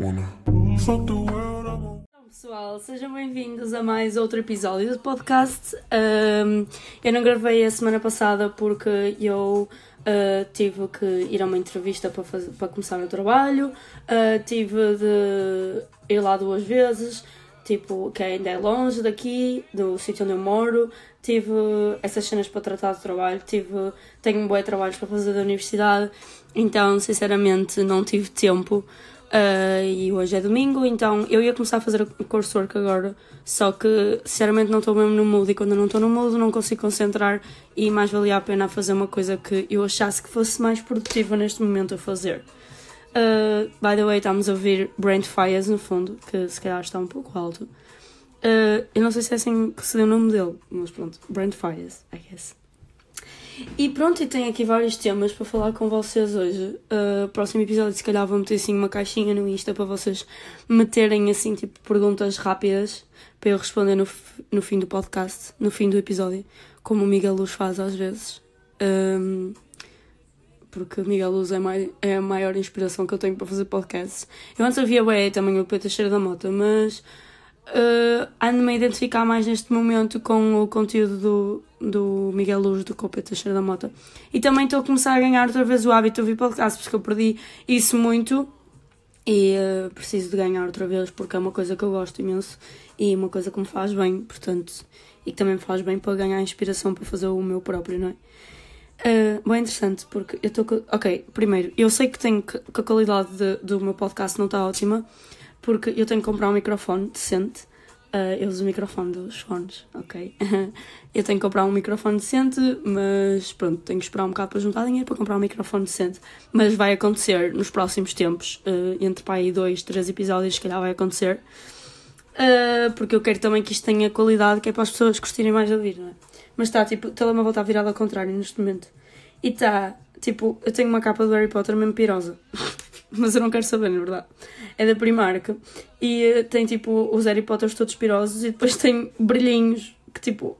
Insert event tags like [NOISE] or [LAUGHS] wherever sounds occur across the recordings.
Wanna fuck the pessoal, sejam bem-vindos a mais outro episódio do podcast. Um, eu não gravei a semana passada porque eu uh, tive que ir a uma entrevista para, fazer, para começar o meu trabalho, uh, tive de ir lá duas vezes, tipo, que ainda é longe daqui, do sítio onde eu moro, tive essas cenas para tratar do trabalho, tive, tenho um bom trabalhos para fazer da universidade, então, sinceramente, não tive tempo. Uh, e hoje é domingo, então eu ia começar a fazer o coursework agora, só que sinceramente não estou mesmo no mood e quando não estou no mood não consigo concentrar e mais valia a pena fazer uma coisa que eu achasse que fosse mais produtiva neste momento a fazer. Uh, by the way, estamos a ouvir Brent Fires no fundo, que se calhar está um pouco alto. Uh, eu não sei se é assim que se deu o nome dele, mas pronto, Brent Fires, I guess. E pronto, e tenho aqui vários temas para falar com vocês hoje. Uh, próximo episódio, se calhar, vou meter assim uma caixinha no Insta para vocês meterem assim, tipo, perguntas rápidas para eu responder no, no fim do podcast, no fim do episódio, como o Miguel Luz faz às vezes. Um, porque o Miguel Luz é, mai, é a maior inspiração que eu tenho para fazer podcasts. Eu antes havia também o Pedro Cheira da Mota, mas uh, ando-me a identificar mais neste momento com o conteúdo do, do Miguel Luz do Copa Teixeira da Mota. E também estou a começar a ganhar outra vez o hábito de ouvir podcasts, porque eu perdi isso muito e uh, preciso de ganhar outra vez porque é uma coisa que eu gosto imenso e uma coisa que me faz bem, portanto, e que também me faz bem para ganhar inspiração para fazer o meu próprio, não é? Uh, bem interessante, porque eu estou. Ok, primeiro, eu sei que, tenho que, que a qualidade de, do meu podcast não está ótima, porque eu tenho que comprar um microfone decente. Uh, eu uso o microfone dos fones, ok? [LAUGHS] eu tenho que comprar um microfone decente, mas pronto, tenho que esperar um bocado para juntar dinheiro para comprar um microfone decente. Mas vai acontecer nos próximos tempos, uh, entre pá, aí dois, três episódios, se calhar vai acontecer. Uh, porque eu quero também que isto tenha qualidade, que é para as pessoas gostarem mais de ouvir, não é? Mas está, tipo, o telemóvel está virado ao contrário neste momento. E está, tipo, eu tenho uma capa do Harry Potter mesmo pirosa. [LAUGHS] mas eu não quero saber, na verdade. É da Primark. E uh, tem tipo os Harry Potters todos pirosos e depois tem brilhinhos que tipo.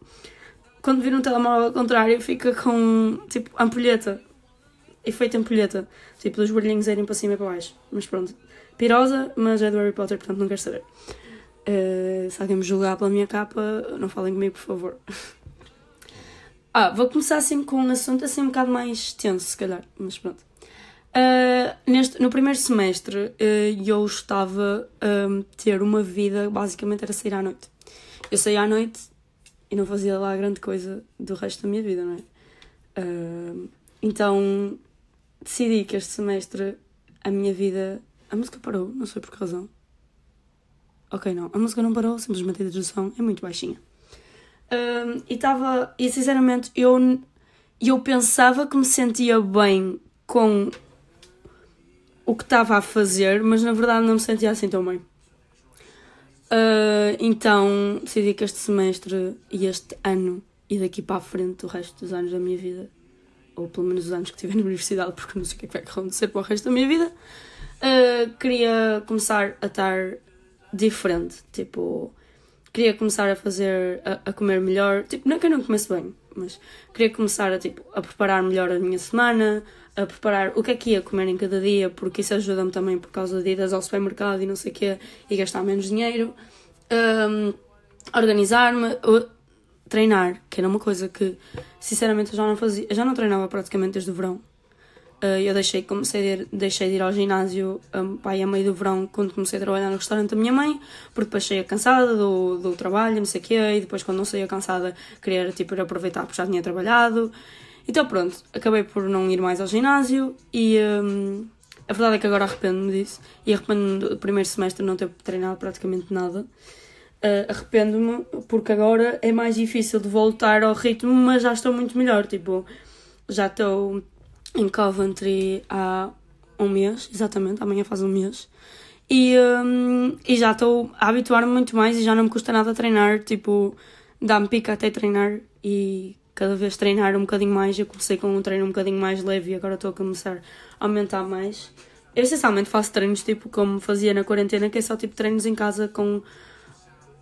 Quando vir um telemóvel ao contrário fica com tipo ampulheta. Efeito ampulheta. Tipo, dos brilhinhos irem para cima e para baixo. Mas pronto. Pirosa, mas é do Harry Potter, portanto não quero saber. Uh, se alguém me julgar pela minha capa, não falem comigo, por favor. [LAUGHS] ah, vou começar assim com um assunto assim um bocado mais tenso, se calhar. Mas pronto. Uh, neste, no primeiro semestre uh, eu estava a ter uma vida, basicamente era sair à noite. Eu saía à noite e não fazia lá grande coisa do resto da minha vida, não é? Uh, então decidi que este semestre a minha vida. A música parou, não sei por que razão. Ok, não, a música não parou, simplesmente a introdução é muito baixinha. e estava. E sinceramente eu, eu pensava que me sentia bem com o que estava a fazer, mas na verdade não me sentia assim tão bem. Uh, então decidi que este semestre e este ano e daqui para a frente, o resto dos anos da minha vida, ou pelo menos os anos que tive na universidade, porque não sei o que é que vai acontecer para o resto da minha vida, uh, queria começar a estar diferente. Tipo, queria começar a fazer, a, a, comer melhor. Tipo, não é que eu não começo bem, mas queria começar a, tipo, a preparar melhor a minha semana, a preparar o que é que ia comer em cada dia, porque isso ajuda-me também por causa de idas ao supermercado e não sei o quê, e gastar menos dinheiro. Um, Organizar-me, treinar, que era uma coisa que sinceramente eu já não fazia, já não treinava praticamente desde o verão. Uh, eu deixei, comecei de ir, deixei de ir ao ginásio um, pai, a meio do verão quando comecei a trabalhar no restaurante da minha mãe, porque depois saía cansada do, do trabalho, não sei o quê, e depois quando não saía cansada queria tipo, ir aproveitar porque já tinha trabalhado. Então pronto, acabei por não ir mais ao ginásio e um, a verdade é que agora arrependo-me disso e arrependo-me do primeiro semestre não ter treinado praticamente nada. Uh, arrependo-me porque agora é mais difícil de voltar ao ritmo, mas já estou muito melhor. Tipo, já estou em Coventry há um mês, exatamente, amanhã faz um mês. E, um, e já estou a habituar-me muito mais e já não me custa nada treinar. Tipo, dá-me pica até treinar e cada vez treinar um bocadinho mais. Eu comecei com um treino um bocadinho mais leve e agora estou a começar a aumentar mais. Eu essencialmente faço treinos tipo como fazia na quarentena, que é só tipo treinos em casa com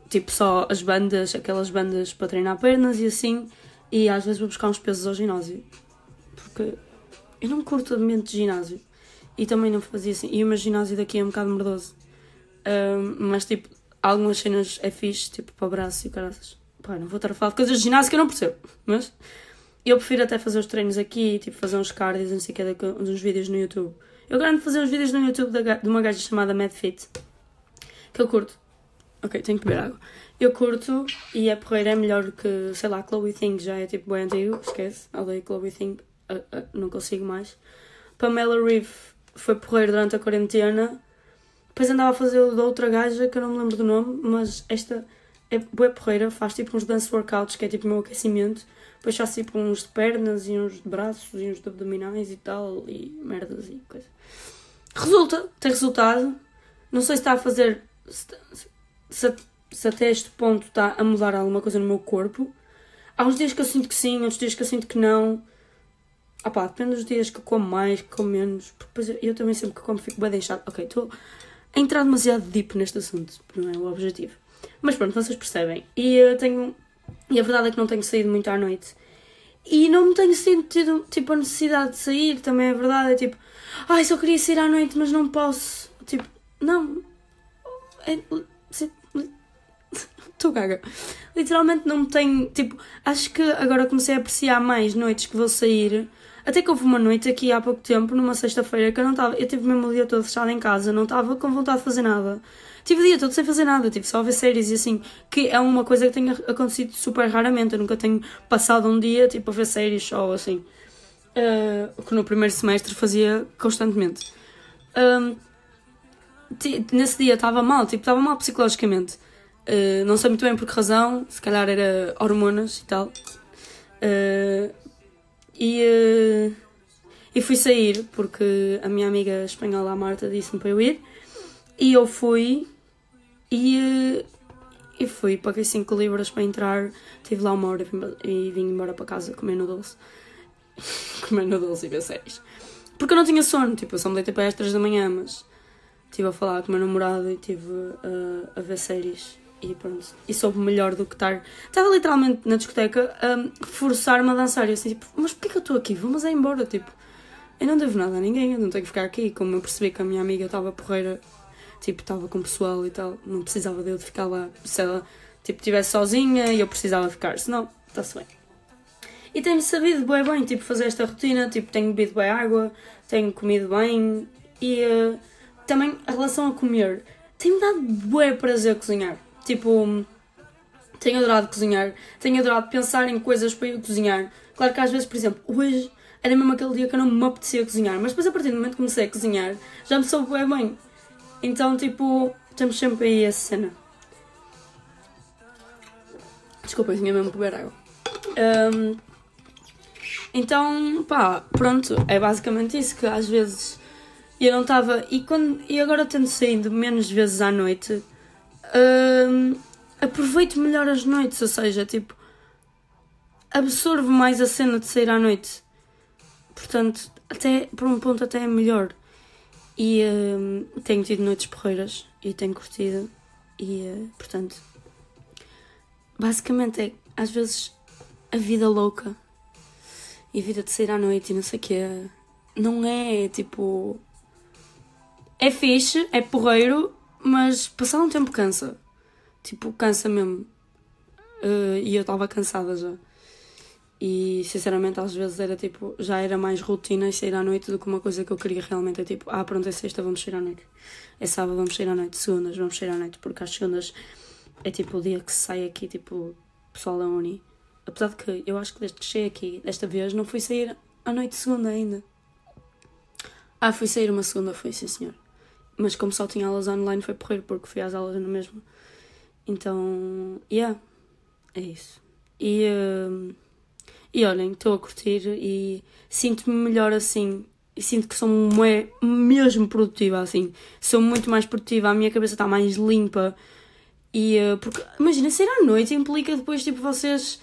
tipo só as bandas, aquelas bandas para treinar pernas e assim. E às vezes vou buscar uns pesos ao ginásio. Porque eu não curto ambiente de ginásio. E também não fazia assim. E o meu ginásio daqui é um bocado merdoso. Ahm, mas tipo, algumas cenas é fixe, tipo para o braço e caraças. Pá, não vou estar a falar de coisas de ginásio que eu não percebo, mas eu prefiro até fazer os treinos aqui, tipo fazer uns cardios, não sei o que, uns vídeos no YouTube. Eu garanto fazer uns vídeos no YouTube de uma gaja chamada MadFit, que eu curto. Ok, tenho que beber água. Eu curto e a porreira é melhor que, sei lá, Chloe Think já é tipo bem antigo, esquece, odeio Chloe Think, ah, ah, não consigo mais. Pamela Reeve foi porreira durante a quarentena. Depois andava a fazer o da outra gaja, que eu não me lembro do nome, mas esta é boa porreira, faz tipo uns dance workouts, que é tipo o meu aquecimento. Depois faz tipo uns de pernas e uns de braços e uns de abdominais e tal, e merdas e coisa. Resulta, tem resultado. Não sei se está a fazer. Se, se, se até este ponto está a mudar alguma coisa no meu corpo. Há uns dias que eu sinto que sim, outros dias que eu sinto que não. Ah pá, depende dos dias que eu como mais, que como menos. Depois eu, eu também sempre que como fico bem deixado. Ok, estou a entrar demasiado deep neste assunto, não é o objetivo. Mas pronto, vocês percebem. E eu tenho. E a verdade é que não tenho saído muito à noite. E não me tenho sentido, tipo, a necessidade de sair, também é verdade. É tipo, ai, só queria sair à noite, mas não posso. Tipo, não. É, Estou [LAUGHS] gaga. Literalmente não me tenho. Tipo, acho que agora comecei a apreciar mais noites que vou sair. Até que houve uma noite aqui há pouco tempo, numa sexta-feira, que eu não estava. Eu tive mesmo o dia todo fechado em casa, não estava com vontade de fazer nada. Tive o dia todo sem fazer nada, tive só a ver séries e assim, que é uma coisa que tem acontecido super raramente. Eu nunca tenho passado um dia tipo a ver séries só assim. Uh, que no primeiro semestre fazia constantemente. Um, nesse dia estava mal, tipo, estava mal psicologicamente. Uh, não sei muito bem por que razão, se calhar era hormonas e tal. Uh, e, uh, e fui sair porque a minha amiga espanhola, a Marta, disse-me para eu ir. E eu fui e, uh, e fui, paguei 5 libras para entrar. Estive lá uma hora e vim- embora para casa comer noodles. [LAUGHS] comer noodles e ver séries. Porque eu não tinha sono, tipo, eu só me deitei para as 3 da manhã, mas estive a falar com o meu namorado e estive uh, a ver séries e pronto. E soube melhor do que estar. Estava literalmente na discoteca a forçar-me a dançar e assim, tipo, mas porquê que eu estou aqui? Vamos é embora, tipo. Eu não devo nada a ninguém, eu não tenho que ficar aqui. Como eu percebi que a minha amiga estava porreira, tipo, estava com o pessoal e tal, não precisava de eu de ficar lá. Se ela, tipo, estivesse sozinha e eu precisava ficar, senão, está-se bem. E tenho sabido bem bem, tipo, fazer esta rotina, tipo, tenho bebido bem água, tenho comido bem e eh, também a relação a comer tem-me dado bué prazer cozinhar. Tipo, tenho adorado cozinhar, tenho adorado pensar em coisas para eu cozinhar. Claro que às vezes, por exemplo, hoje era mesmo aquele dia que eu não me apetecia cozinhar, mas depois a partir do momento que comecei a cozinhar já me soube bué bem. Então, tipo, temos sempre aí essa cena. Desculpa, eu tinha mesmo que beber água. Ahm, então, pá, pronto, é basicamente isso que às vezes eu não estava. E, quando, e agora tendo saído menos vezes à noite, hum, aproveito melhor as noites, ou seja, tipo, absorvo mais a cena de sair à noite. Portanto, até por um ponto até é melhor. E hum, tenho tido noites porreiras e tenho curtido. E eh, portanto, basicamente é às vezes a vida louca e a vida de sair à noite e não sei o quê. Não é tipo. É fixe, é porreiro, mas passar um tempo cansa. Tipo, cansa mesmo. Eh, e eu estava cansada já. E sinceramente às vezes era tipo, já era mais rotina sair à noite do que uma coisa que eu queria realmente. É tipo, ah pronto, é sexta, vamos sair à noite. É sábado, vamos sair à noite. Segundas, vamos sair à noite. Porque às segundas é tipo o dia que sai aqui, tipo, pessoal da uni. Apesar de que eu acho que desde que cheguei aqui, desta vez, não fui sair à noite segunda ainda. Ah, fui sair uma segunda, foi sim senhor. Mas como só tinha aulas online, foi porreiro porque fui às aulas na mesma. Então, yeah, é isso. E, hum, e olhem, estou a curtir e sinto-me melhor assim. E sinto que sou mesmo produtiva assim. Sou muito mais produtiva, a minha cabeça está mais limpa. E eh, porque, imagina, sair à noite implica depois, tipo, vocês.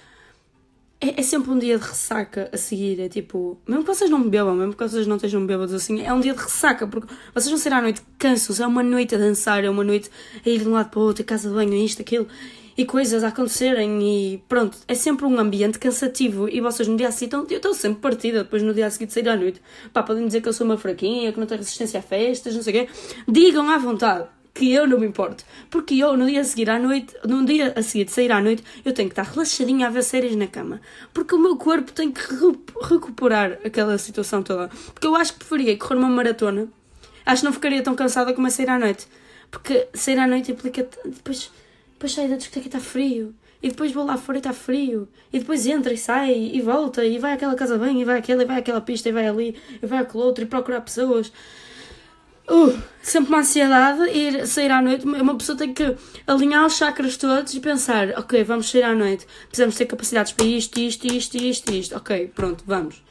É, é sempre um dia de ressaca a seguir. É tipo, mesmo que vocês não bebam, mesmo que vocês não estejam bêbados assim, é um dia de ressaca, porque vocês vão sair à noite cansos, é uma noite a dançar, é uma noite a ir de um lado para o outro, a casa de banho, isto, aquilo, e coisas a acontecerem, e pronto, é sempre um ambiente cansativo. E vocês no dia a seguir estão, eu estou sempre partida depois no dia de sair à noite. Pá, podem dizer que eu sou uma fraquinha, que não tenho resistência a festas, não sei o quê. Digam à vontade. que eu não me importo. Porque eu, no dia a seguir à noite, no dia a seguir de sair à noite, eu tenho que estar relaxadinha a ver séries na cama. Porque o meu corpo tem que recuperar aquela situação toda. Porque eu acho que preferia correr uma maratona. Acho que não ficaria tão cansada como a sair à noite. Porque sair à noite implica. Depois, depois sair da discoteca e está frio. E depois vou lá fora e está frio. E depois entra e sai e volta. E vai àquela casa bem, e vai àquela, e vai àquela pista, e vai ali, e vai àquele outro, e procurar pessoas. Uh, sempre uma ansiedade ir sair à noite. Uma pessoa tem que alinhar os chakras todos e pensar: ok, vamos sair à noite. Precisamos ter capacidades para isto, isto, isto, isto, isto. Ok, pronto, vamos.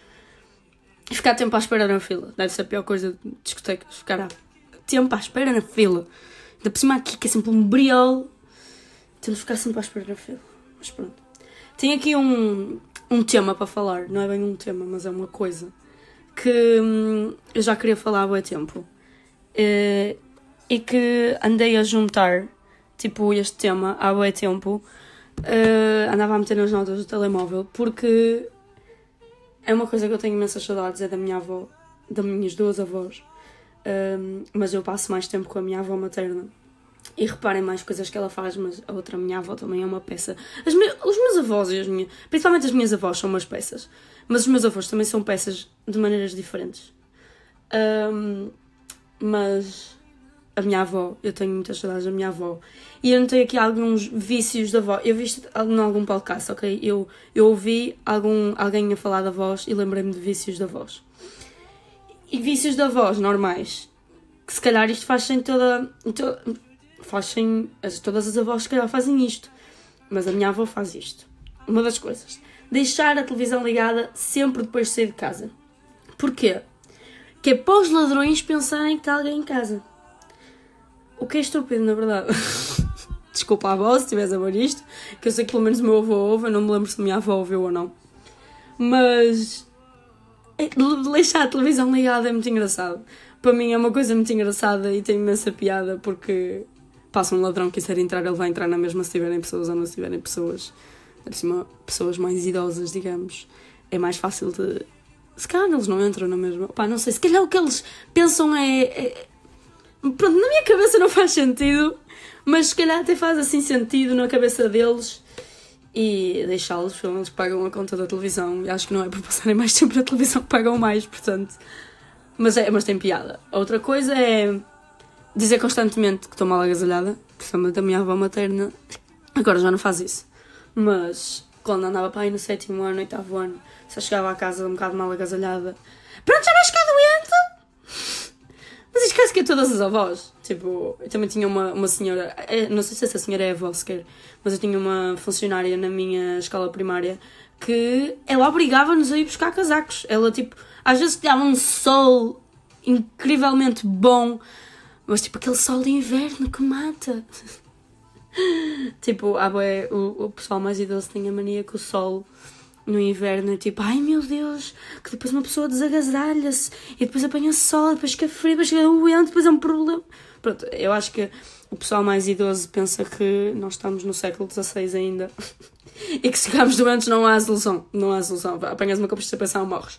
E ficar tempo à espera na fila. Deve ser a pior coisa de discotecas. Ficar tempo à espera na fila. Ainda por cima aqui, que é sempre um briol. Temos de ficar sempre à espera na fila. Mas pronto. Tenho aqui um, um tema para falar. Não é bem um tema, mas é uma coisa. Que hum, eu já queria falar há muito tempo Uh, e que andei a juntar, tipo, este tema há bem tempo. Uh, andava a meter nas notas do telemóvel porque é uma coisa que eu tenho imensas saudades, é da minha avó, das minhas duas avós. Um, eh, mas eu passo mais tempo com a minha avó materna. E reparem mais coisas que ela faz, mas a outra minha avó também é uma peça. Me... Os meus avós e as minhas. Principalmente as minhas avós são umas peças. Mas os meus avós também são peças de maneiras diferentes. Um, mas a minha avó, eu tenho muitas saudades da minha avó. E eu notei aqui alguns vícios da avó. Eu vi isto em algum podcast, ok? Eu, eu ouvi algum, alguém a falar da voz e lembrei-me de vícios da voz. E vícios da voz normais. Que se calhar isto faz sem toda. toda faz sem. Todas as avós se calhar fazem isto. Mas a minha avó faz isto. Uma das coisas. Deixar a televisão ligada sempre depois de sair de casa. Porquê? que é para os ladrões pensarem que está alguém em casa. O que é estúpido, na verdade. [LAUGHS] Desculpa a avó se estiveres a ver isto, que eu sei que pelo menos o meu avô ouve, eu não me lembro se a minha avó ouviu ou não. Mas. É, deixar a televisão ligada é muito engraçado. Para mim é uma coisa muito engraçada e tem imensa piada porque passa um ladrão quiser entrar, ele vai entrar na mesma se tiverem pessoas ou não se tiverem pessoas. Cima, pessoas mais idosas, digamos. É mais fácil de se calhar eles não entram na mesma. Pá, não sei, se calhar o que eles pensam é, é. Pronto, na minha cabeça não faz sentido, mas se calhar até faz assim sentido na cabeça deles e deixá-los, eles pagam a conta da televisão e acho que não é por passarem mais tempo na televisão que pagam mais, portanto. Mas, é, mas tem piada. Outra coisa é dizer constantemente que estou mal agasalhada, principalmente a minha avó materna. Agora já não faz isso. Mas quando andava para aí no sétimo ano, oitavo ano, só chegava à casa um bocado mal agasalhada. Pronto, já vais ficar doente? Mas quase que é todas as avós. Tipo, eu também tinha uma, uma senhora, é, não sei se essa senhora é avó sequer, mas eu tinha uma funcionária na minha escola primária que ela obrigava-nos a ir buscar casacos. Ela, tipo, às vezes dava um sol incrivelmente bom, mas tipo aquele sol de inverno que mata. [LAUGHS] tipo, ah, o, o pessoal mais idoso tem a mania que o sol no inverno é tipo, ai meu Deus, que depois uma pessoa desagasalha-se e depois apanha sol, depois fica frio, depois fica doente, depois é um problema. Pronto, eu acho que o pessoal mais idoso pensa que nós estamos no século XVI ainda [LAUGHS] e que se ficarmos doentes não há solução, não há solução, apanhas uma constipação, morres.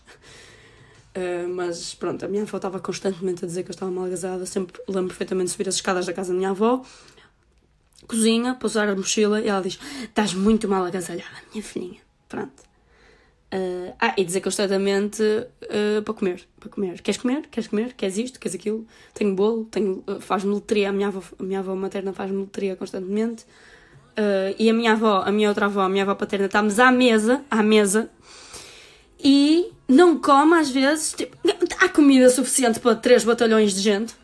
Uh, mas pronto, a minha avó estava constantemente a dizer que eu estava mal agasalhada, sempre lembro perfeitamente de subir as escadas da casa da minha avó cozinha, pousar a mochila e ela diz: Estás muito mal agasalhada, minha filhinha. Pronto. Uh, ah, e dizer constantemente uh, para comer, para comer. Queres comer? Queres comer? Queres isto? Queres aquilo? Tenho bolo, tenho, faz-me letria. A minha avó, a minha avó materna faz-me letria constantemente. E a minha avó, a minha outra avó, a minha avó paterna, estamos à mesa, à mesa, e não come às vezes. Tipo, há comida suficiente para três batalhões de gente.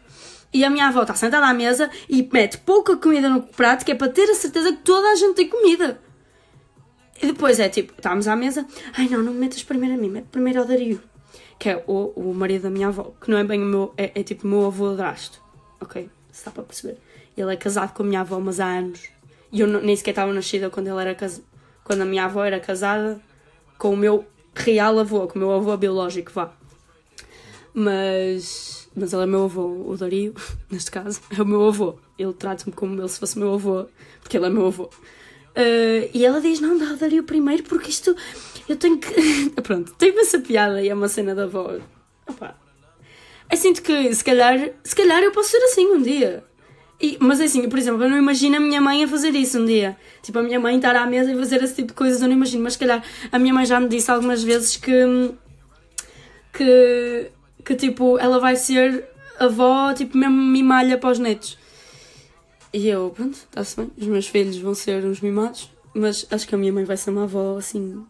E a minha avó está sentada à mesa e mete pouca comida no prato, que é para ter a certeza que toda a gente tem comida. E depois é tipo, estamos à mesa, ai não, não me metas primeiro a mim, mete primeiro ao Dario, que é o, o marido da minha avó, que não é bem o meu, é, é tipo o meu avô adrasto, ok? Se dá para perceber. Ele é casado com a minha avó, mas há anos. E eu nem sequer estava nascida quando ele era casado, quando a minha avó era casada com o meu real avô, com o meu avô biológico, vá. Mas mas ele é meu avô, o Dario, [LAUGHS] neste caso, é o meu avô. Ele trata-me como ele se fosse meu avô, porque ele é meu avô. Uh, e ela diz: Não, dá o Dario primeiro, porque isto eu tenho que. [LAUGHS] Pronto, tenho essa piada e é uma cena da avó. Opa. Eu sinto que se calhar, se calhar eu posso ser assim um dia. E, mas é assim, por exemplo, eu não imagino a minha mãe a fazer isso um dia. Tipo, a minha mãe estar à mesa e fazer esse tipo de coisas, eu não imagino. Mas se calhar a minha mãe já me disse algumas vezes que. que. que tipo, ela vai ser avó, tipo, mesmo mimalha para os netos. E eu, pronto, está-se bem. Os meus filhos vão ser uns mimados, mas acho que a minha mãe vai ser uma avó assim.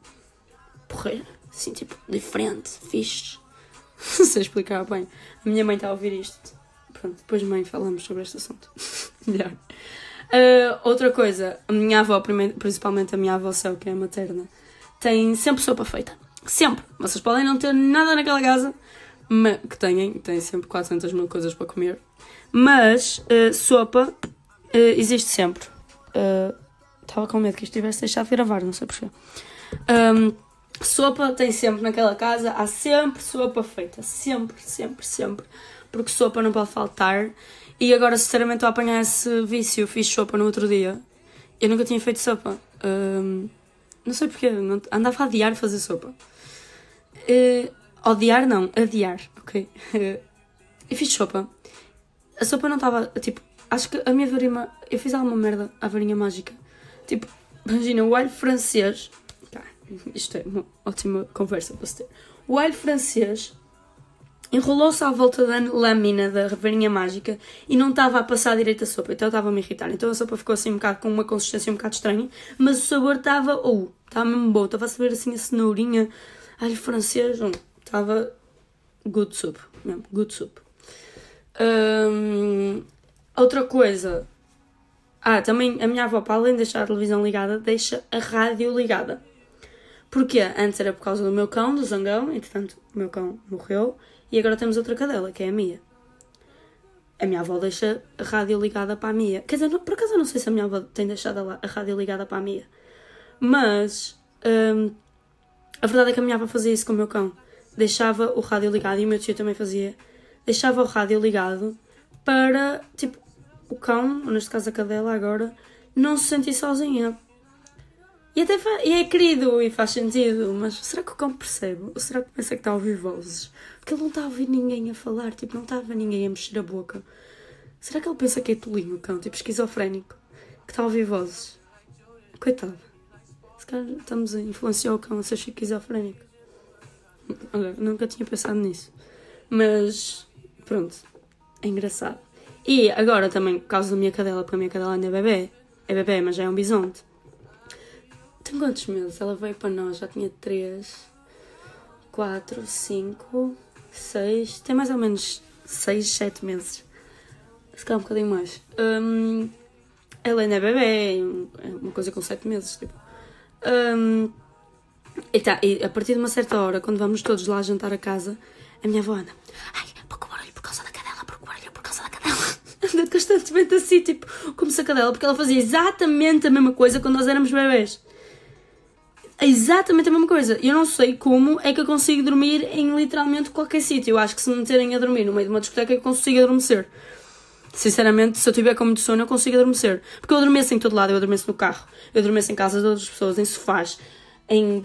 porreira. Assim, tipo, diferente, fixe. [LAUGHS] Não sei explicar bem. A minha mãe está a ouvir isto. Pronto, depois, mãe, falamos sobre este assunto. [LAUGHS] Melhor. Uh, outra coisa, a minha avó, principalmente a minha avó Céu, que é materna, tem sempre sopa feita. Sempre. Vocês podem não ter nada naquela casa, que têm, têm sempre 400 mil coisas para comer, mas uh, sopa uh, existe sempre. Estava com medo que isto tivesse deixado de gravar, não sei porquê. Um, sopa tem sempre naquela casa, há sempre sopa feita. Sempre, sempre, sempre. Porque sopa não pode faltar. E agora, sinceramente, estou a apanhar esse vício. Fiz sopa no outro dia. Eu nunca tinha feito sopa. Um, não sei porquê. Não, andava a adiar fazer sopa. Eh, odiar, não. Adiar, ok? [LAUGHS] e fiz sopa. A sopa não estava, tipo... Acho que a minha varinha... Eu fiz alguma merda à varinha mágica. Tipo, [LAUGHS] imagina, o alho francês... Pá, isto é uma ótima conversa para se ter. O alho francês enrolou-se à volta da lâmina da varinha mágica e não estava a passar direito a sopa, então estava a me irritar. Então a sopa ficou assim um bocado com uma consistência um bocado estranha, mas o sabor estava, ou, oh, estava mesmo bom, estava a saber assim a cenourinha, alho francês, hum, estava good soup, mesmo, good soup. Hum, outra coisa, ah, também a minha avó, para além de deixar a televisão ligada, deixa a rádio ligada. Porquê? Antes era por causa do meu cão, do zangão, entretanto o meu cão morreu e agora temos outra cadela, que é a Mia. A minha avó deixa a rádio ligada para a Mia. Quer dizer, não- por acaso eu não sei se a minha avó tem deixado a, rádio ligada para a Mia. Mas hum, a verdade é que a minha avó fazia isso com o meu cão. Deixava o rádio ligado e o meu tio também fazia. Deixava o rádio ligado para, tipo, o cão, neste caso a cadela agora, não se sentir sozinha. E até e é querido e faz sentido, mas será que o cão percebe? Ou será que pensa que está a ouvir vozes? Porque ele não está a ouvir ninguém a falar, tipo, não está a ver ninguém a mexer a boca. Será que ele pensa que é tolinho cão, tipo esquizofrénico, que está a ouvir vozes? Coitado. Se calhar estamos a influenciar o cão a ser esquizofrénico. Olha, nunca tinha pensado nisso. Mas, pronto, é engraçado. E agora também, por causa da minha cadela, porque a minha cadela ainda é bebê. É bebê, mas já é um bisonte. Tem quantos meses? Ela veio para nós, já tinha 3, 4, 5, 6. Tem mais ou menos 6, 7 meses. Se calhar um bocadinho mais. Hum, ela ainda é bebê, é uma coisa com 7 meses. Tipo. Hum, e, tá, e a partir de uma certa hora, quando vamos todos lá jantar a casa, a minha avó anda. Ai, pouco barulho por causa da cadela, pouco barulho por causa da cadela. [LAUGHS] Anda constantemente assim, tipo, como se a cadela, porque ela fazia exatamente a mesma coisa quando nós éramos bebês. É exatamente a mesma coisa. Eu não sei como é que eu consigo dormir em literalmente qualquer sítio. Eu acho que se me meterem a dormir no meio de uma discoteca eu consigo adormecer. Sinceramente, se eu tiver com muito sono, eu consigo adormecer. Porque eu adormeço em todo lado, eu adormeço no carro, eu adormeço em casa de outras pessoas, em sofás, em.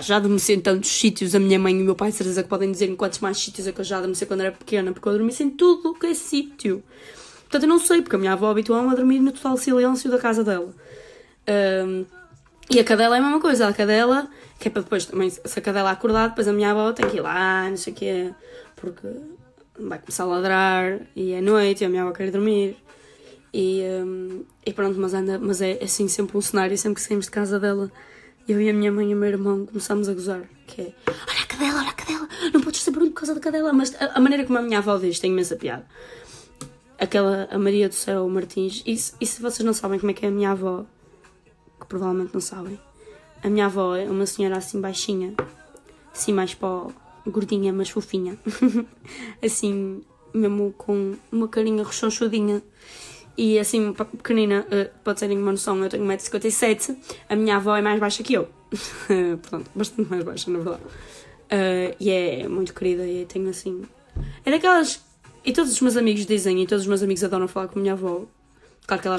Já adormeci em tantos sítios. A minha mãe e o meu pai, certeza que podem dizer em quantos mais sítios é que eu já adormeci quando era pequena, porque eu adormeci em tudo o que é sítio. Portanto, eu não sei, porque a minha avó habituou-me a dormir no total silêncio da casa dela. Ahm, e a cadela é a mesma coisa, a cadela, que é para depois também, se a cadela acordar, depois a minha avó tem que ir lá, não sei o quê, porque vai começar a ladrar e é noite e a minha avó quer dormir. E, hum, e pronto, mas, anda, mas é assim sempre um cenário, sempre que saímos de casa dela, eu e a minha mãe e o meu irmão começamos a gozar, que é olha a cadela, olha a cadela, não podes fazer barulho por causa da cadela, mas a, a maneira como a minha avó diz tem imensa piada. Aquela, a Maria do Céu Martins, e e se vocês não sabem como é que é a minha avó, provavelmente não sabem, a minha avó é uma senhora assim baixinha, assim mais pó, gordinha, mas fofinha, [LAUGHS] assim, mesmo com uma carinha rechonchudinha e assim pequenina, eh, pode terem uma noção, eu tenho 1,57m, a minha avó é mais baixa que eu, [LAUGHS] portanto, bastante mais baixa na verdade, Eh, e é muito querida e tenho assim, é daquelas, e todos os meus amigos dizem, e todos os meus amigos adoram falar com a minha avó, claro que ela,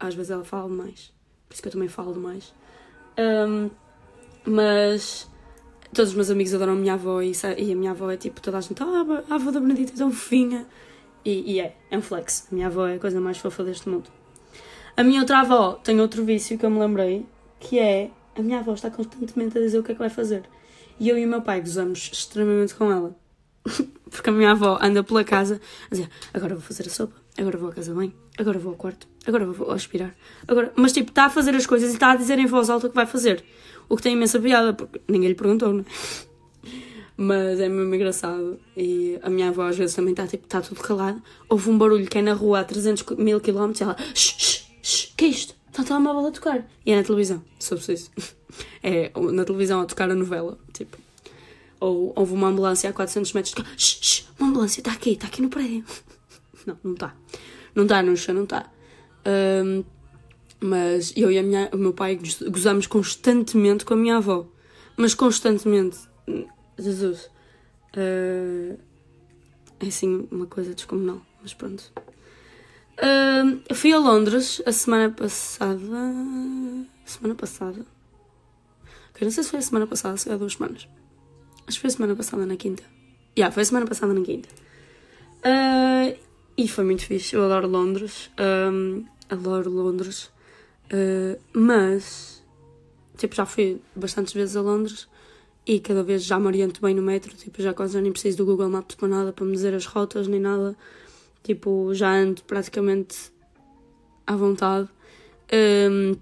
às vezes- ela fala demais, por isso que eu também falo demais. Um, mas todos os meus amigos adoram a minha avó e, e a minha avó é tipo toda a gente, ah, a avó da Benedita é tão fofinha. E, e é, é um flex. A minha avó é a coisa mais fofa deste mundo. A minha outra avó tem outro vício que eu me lembrei, que é a minha avó está constantemente a dizer o que é que vai fazer. E eu e o meu pai gozamos extremamente com ela. [LAUGHS] Porque a minha avó anda pela casa a dizer agora vou fazer a sopa, agora vou à casa bem, agora vou ao quarto, agora vou aspirar. Agora... Mas tipo, está a fazer as coisas e está a dizer em voz alta o que vai fazer. O que tem imensa piada, porque ninguém lhe perguntou, não é? Mas é mesmo engraçado. E a minha avó às vezes também está tipo, está tudo calado. Houve um barulho que é na rua a 300 mil quilómetros e ela, shh, shh, que é isto? Está a telemóvel a tocar. E é na televisão, se eu preciso. [LAUGHS] É na televisão a tocar a novela, tipo. Ou houve uma ambulância a 400 metros de shh, shh, uma ambulância, está aqui, está aqui no prédio. [LAUGHS] Não, não está. Não está, não está. Um, mas eu e a minha, o meu pai gozamos constantemente com a minha avó. Mas constantemente. Jesus. Uh, é assim uma coisa descomunal, mas pronto. Uh, eu fui a Londres a semana passada. Semana passada. Okay, não sei se foi a semana passada, se foi há duas semanas. Acho que foi a semana passada na quinta. Yeah, foi a semana passada na quinta. Uh, e foi muito fixe. Eu adoro Londres. Um, adoro Londres. Uh, mas, tipo, já fui bastantes vezes a Londres e cada vez já me oriento bem no metro. Tipo, já quase nem preciso do Google Maps para nada, para me dizer as rotas nem nada. Tipo, já ando praticamente à vontade. Um,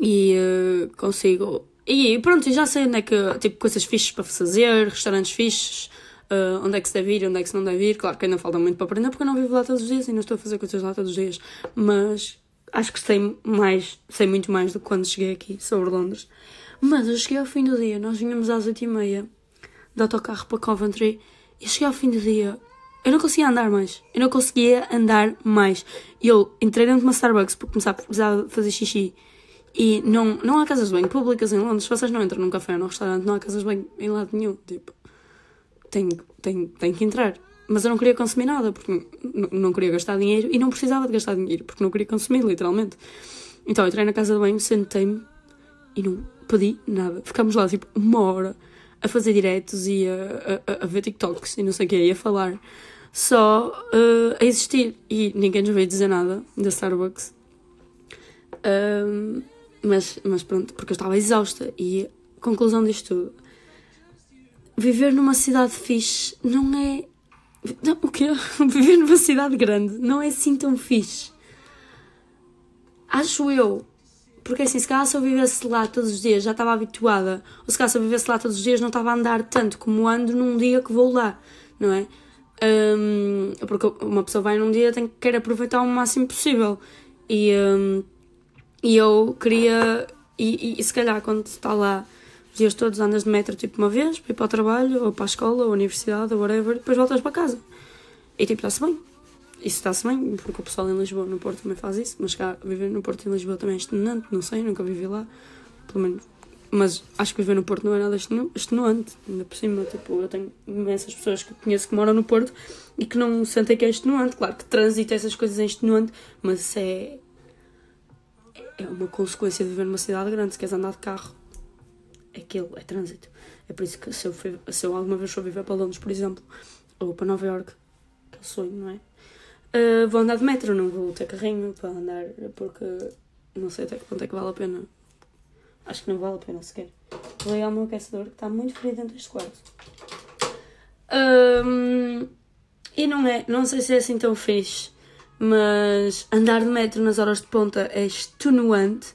e uh, consigo e pronto, já sei onde é que, tipo, coisas fixes para fazer, restaurantes fixes, uh, onde é que se deve ir, onde é que se não deve ir. Claro que ainda falta muito para aprender porque eu não vivo lá todos os dias e não estou a fazer coisas lá todos os dias. Mas acho que sei mais, sei muito mais do que quando cheguei aqui sobre Londres. Mas eu cheguei ao fim do dia, nós vinhamos às 8h30 de autocarro para Coventry e cheguei ao fim do dia. Eu não conseguia andar mais. Eu não conseguia andar mais. E eu entrei dentro de uma Starbucks para começar a fazer xixi. E não, não há casas de banho públicas em Londres. Vocês não entram num café ou num restaurante, não há casas de banho em lado nenhum. Tipo, tem, tem, tem que entrar. Mas eu não queria consumir nada, porque não, queria gastar dinheiro e não precisava de gastar dinheiro, porque não queria consumir, literalmente. Então eu entrei na casa de banho, sentei-me e não pedi nada. Ficámos lá tipo uma hora a fazer diretos e a, a, a ver TikToks e não sei o que, e a falar, só uh, a existir. E ninguém nos veio dizer nada da Starbucks. Um, mas, mas pronto, porque eu estava exausta. E conclusão disto tudo: viver numa cidade fixe não é. Não, o quê? [LAUGHS] Viver numa cidade grande não é assim tão fixe. Acho eu. Porque assim, se calhar se eu vivesse lá todos os dias já estava habituada, ou se calhar se eu vivesse lá todos os dias não estava a andar tanto como ando num dia que vou lá, não é? Um, porque uma pessoa vai num dia tem que querer aproveitar o máximo possível. E. Um, e eu queria. E, e, e se calhar quando está lá dias todos andas de metro tipo uma vez para ir para o trabalho, ou para a escola, ou a universidade, ou whatever, depois voltas para casa. E tipo, está-se bem. Isso está-se bem, porque o pessoal em Lisboa, no Porto também faz isso, mas cá viver no Porto e em Lisboa também é extenuante, não sei, nunca vivi lá, pelo menos. Mas acho que viver no Porto não é nada extenuante, ainda por cima, tipo, eu tenho imensas pessoas que conheço que moram no Porto e que não sentem que é extenuante. Claro que trânsito essas coisas é extenuante, mas é, é uma consequência de viver numa cidade grande. Se queres andar de carro, aquilo, é trânsito. É por isso que se eu, se eu alguma vez for viver para Londres, por exemplo, ou para Nova York, que é o sonho, não é? Uh, vou andar de metro, não vou ter carrinho para andar, porque não sei até que ponto é que vale a pena. Acho que não vale a pena sequer. Vou ligar o meu aquecedor que está muito frio dentro deste quarto. Um, e não é, não sei se é assim tão fixe mas andar de metro nas horas de ponta é extenuante.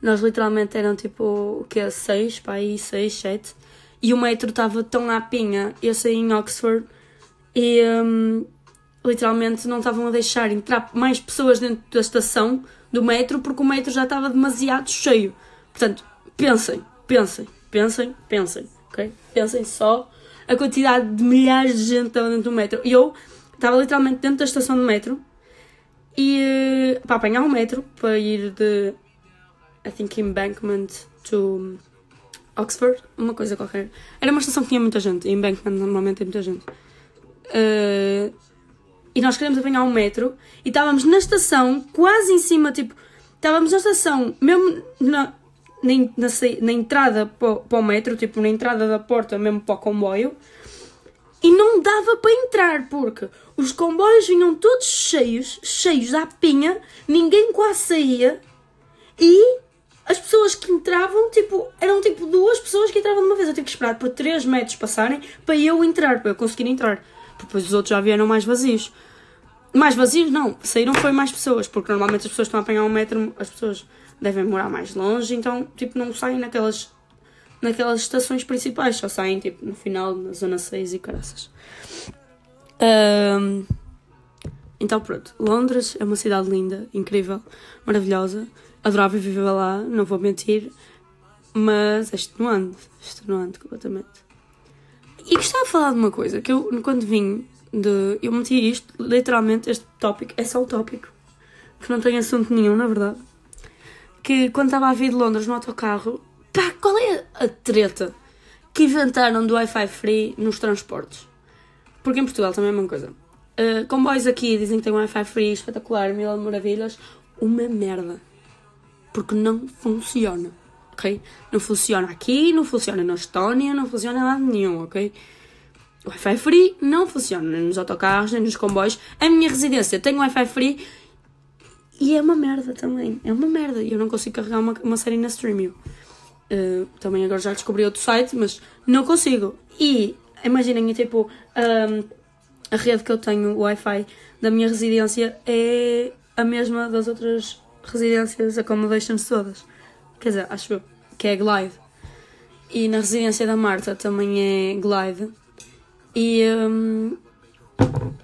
Nós literalmente eram tipo, o que é? 6, para aí 6, 7. E o metro estava tão à pinha. Eu saí em Oxford e um, literalmente não estavam a deixar entrar mais pessoas dentro da estação do metro porque o metro já estava demasiado cheio. Portanto, pensem, pensem, pensem, pensem, ok? Pensem só a quantidade de milhares de gente que estava dentro do metro. E eu estava literalmente dentro da estação do metro e eh, para apanhar um metro para ir de I think Embankment to Oxford, uma coisa qualquer. Era uma estação que tinha muita gente, Embankment normalmente tem muita gente. Uh, e nós queríamos apanhar um metro e estávamos na estação, quase em cima, tipo, estávamos na estação, mesmo na, na, na, na entrada para, para o metro, tipo, na entrada da porta, mesmo para o comboio. E não dava para entrar, porque os comboios vinham todos cheios, cheios à pinha, ninguém quase saía, e as pessoas que entravam, tipo, eram tipo duas pessoas que entravam de uma vez. Eu tive que esperar por 3 metros passarem para eu entrar, para eu conseguir entrar. Depois os outros já vieram mais vazios. Mais vazios, não. Saíram foi mais pessoas, porque normalmente as pessoas estão a apanhar um metro, as pessoas devem morar mais longe, então, tipo, não saem naquelas, naquelas estações principais, só saem, tipo, no final, na zona 6 e caraças. Ahm, então, pronto. Londres é uma cidade linda, incrível, maravilhosa. Adorava viver lá, não vou mentir, mas é extenuante, extenuante completamente. E gostava de falar de uma coisa, que eu, quando vim de. Eu meti isto, literalmente, este tópico, é só o tópico, que não tem assunto nenhum, na verdade. Que quando estava a vir de Londres no autocarro, pá, qual é a treta que inventaram do Wi-Fi free nos transportes? Porque em Portugal também é a mesma coisa. Uh, comboios aqui dizem que tem Wi-Fi free espetacular, mil maravilhas. Uma merda. Porque não funciona. Ok? Não funciona aqui, não funciona na Estónia, não funciona em lado nenhum, ok? O Wi-Fi free não funciona nem nos autocarros, nem nos comboios. A minha residência tem Wi-Fi free e é uma merda também. É uma merda. Eu não consigo carregar uma, uma série na Streamio. Uh, também agora já descobri outro site, mas não consigo. E imaginem, tipo, um, a rede que eu tenho, o Wi-Fi da minha residência, é a mesma das outras residências, accommodations todas. Quer dizer, acho eu, que é Glide. E na residência da Marta também é Glide. E, um,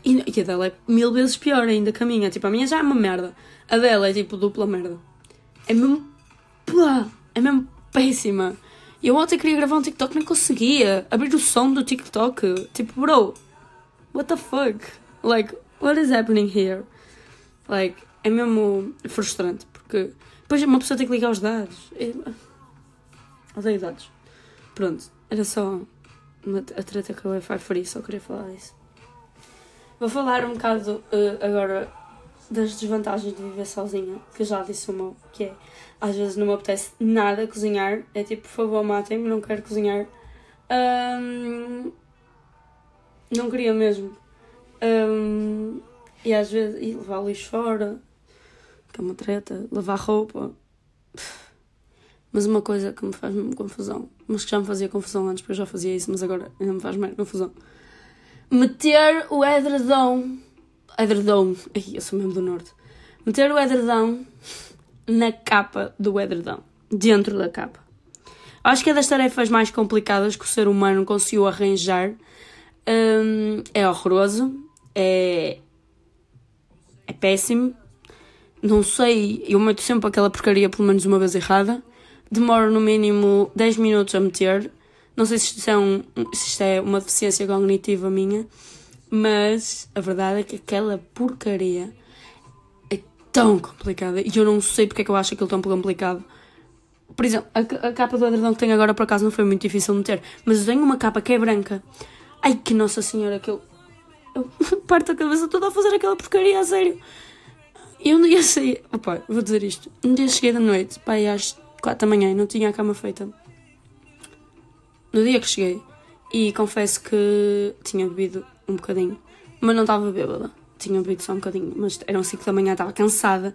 e, e a dela é mil vezes pior ainda que a minha. Tipo, a minha já é uma merda. A dela é tipo dupla merda. É mesmo. Pá, é mesmo péssima. E eu ontem queria gravar um TikTok, nem conseguia. Abrir o som do TikTok. Tipo, bro, what the fuck? Like, what is happening here? Like, é mesmo frustrante, porque depois uma pessoa tem que ligar os dados. É... Odeio dados. Pronto, era só uma, a treta com o Wi-Fi free, só queria falar disso. Vou falar um bocado uh, agora das desvantagens de viver sozinha, que eu já disse uma, que é às vezes não me apetece nada cozinhar, é tipo, por favor, matem-me, não quero cozinhar. Um, não queria mesmo. Um, e às vezes e levar o lixo fora, que é uma treta, lavar roupa. Mas uma coisa que me faz mesmo confusão, mas que já me fazia confusão antes, porque eu já fazia isso, mas agora ainda me faz mais confusão. Meter o edredom. Edredom. Ai, eu sou mesmo do norte. Meter o edredom na capa do edredom. Dentro da capa. Acho que é das tarefas mais complicadas que o ser humano conseguiu arranjar. Hum, é horroroso. É. É péssimo. Não sei. Eu meto sempre aquela porcaria pelo menos uma vez errada. Demoro no mínimo 10 minutos a meter. Não sei se isto é, um, se isto é uma deficiência cognitiva minha, mas a verdade é que aquela porcaria é tão complicada e eu não sei porque é que eu acho aquilo tão complicado. Por exemplo, a, a capa do edredom que tenho agora por acaso não foi muito difícil de meter, mas eu tenho uma capa que é branca. Ai que Nossa Senhora, aquilo. [LAUGHS] Eu parto a cabeça toda a fazer aquela porcaria, a sério. E um dia saí. Opa, vou dizer isto. Um dia cheguei da noite, pai, às 4 da manhã e não tinha a cama feita no dia que cheguei. E confesso que tinha bebido um bocadinho, mas não estava bêbada. Tinha bebido só um bocadinho, mas eram 5 da manhã, estava cansada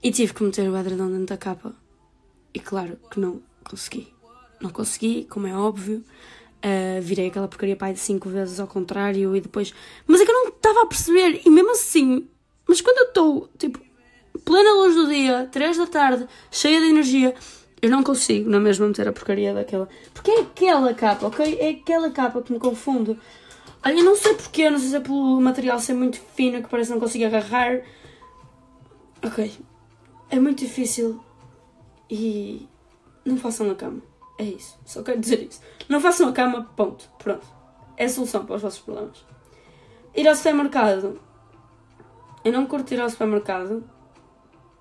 e tive que meter o edredom dentro da capa. E claro que não consegui. Não consegui, como é óbvio. Uh, virei aquela porcaria pai de 5 vezes ao contrário e depois. Mas é que eu não estava a perceber, e mesmo assim. Mas quando eu estou, tipo, plena luz do dia, 3 da tarde, cheia de energia, eu não consigo na mesma meter a porcaria daquela. Porque é aquela capa, ok? É aquela capa que me confunde. Olha, não sei porquê, não sei se é pelo material ser muito fino que parece que não consigo agarrar. Ok. É muito difícil. E. Não façam na cama. É isso. Só quero dizer isso. Não façam a cama, ponto. Pronto. É a solução para os vossos problemas. Ir ao supermercado. Eu não curto ir ao supermercado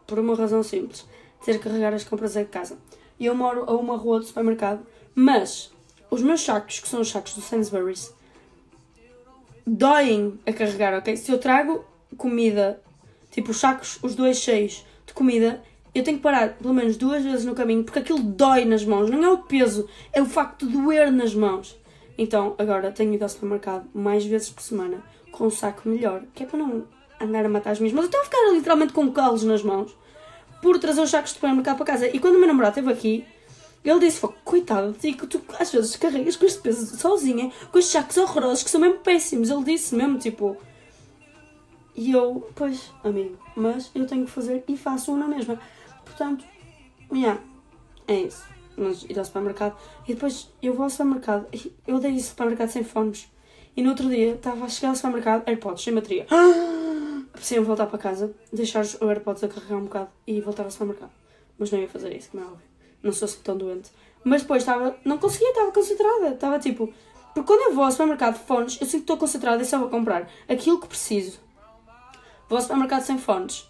por uma razão simples ter que carregar as compras a casa. E eu moro a uma rua do supermercado, mas os meus sacos, que são os sacos do Sainsbury's, doem a carregar, ok? Se eu trago comida, tipo os sacos, os dois cheios de comida, eu tenho que parar pelo menos duas vezes no caminho porque aquilo dói nas mãos. Não é o peso, é o facto de doer nas mãos. Então agora tenho ido ao supermercado mais vezes por semana com um saco melhor, que é para não andar a matar as minhas mãos. Eu estou a ficar literalmente com calos nas mãos por trazer os sacos de supermercado para casa. E quando o meu namorado esteve aqui, ele disse: "Fô, coitado que tu às vezes carregas com este peso sozinha, com estes sacos horrorosos que são mesmo péssimos. Ele disse mesmo, tipo. E eu, pois, amigo, mas eu tenho que fazer e faço um na mesma. Portanto, yeah, é isso. Mas ir ao supermercado. E depois eu vou ao supermercado. Eu odeio esse supermercado sem fones. E no outro dia estava a chegar ao supermercado, AirPods sem bateria. [GASPS] Preciso voltar para casa, deixar os AirPods a carregar um bocado e voltar ao supermercado. Mas não ia fazer isso, como é óbvio. Não sou assim tão doente. Mas depois estava. Não conseguia, estava concentrada. Estava tipo. Porque quando eu vou ao supermercado de fones, eu sinto que estou concentrada e só vou comprar aquilo que preciso. Vou ao supermercado sem fones,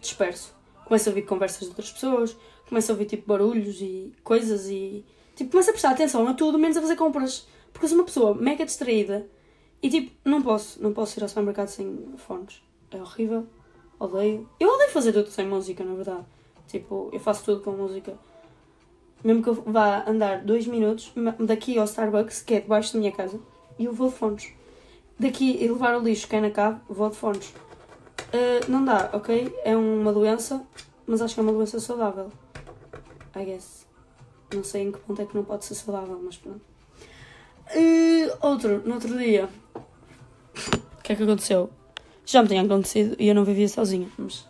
disperso. Começo a ouvir conversas de outras pessoas, começo a ouvir tipo barulhos e coisas e. Tipo, começo a prestar atenção a tudo, menos a fazer compras. Porque eu sou uma pessoa mega distraída e tipo, não posso, não posso ir ao supermercado sem fones. É horrível. Odeio. Eu odeio fazer tudo sem música, na verdade. Tipo, eu faço tudo com música. Mesmo que eu vá andar dois minutos daqui ao Starbucks, que é debaixo da minha casa, e eu vou de fones. Daqui e levar o lixo que é na cave, vou de fones. Uh, não dá, ok? É uma doença, mas acho que é uma doença saudável. I guess. Não sei em que ponto é que não pode ser saudável, mas pronto. Uh, outro, no outro dia. O que é que aconteceu? Já me tinha acontecido e eu não vivia sozinha, mas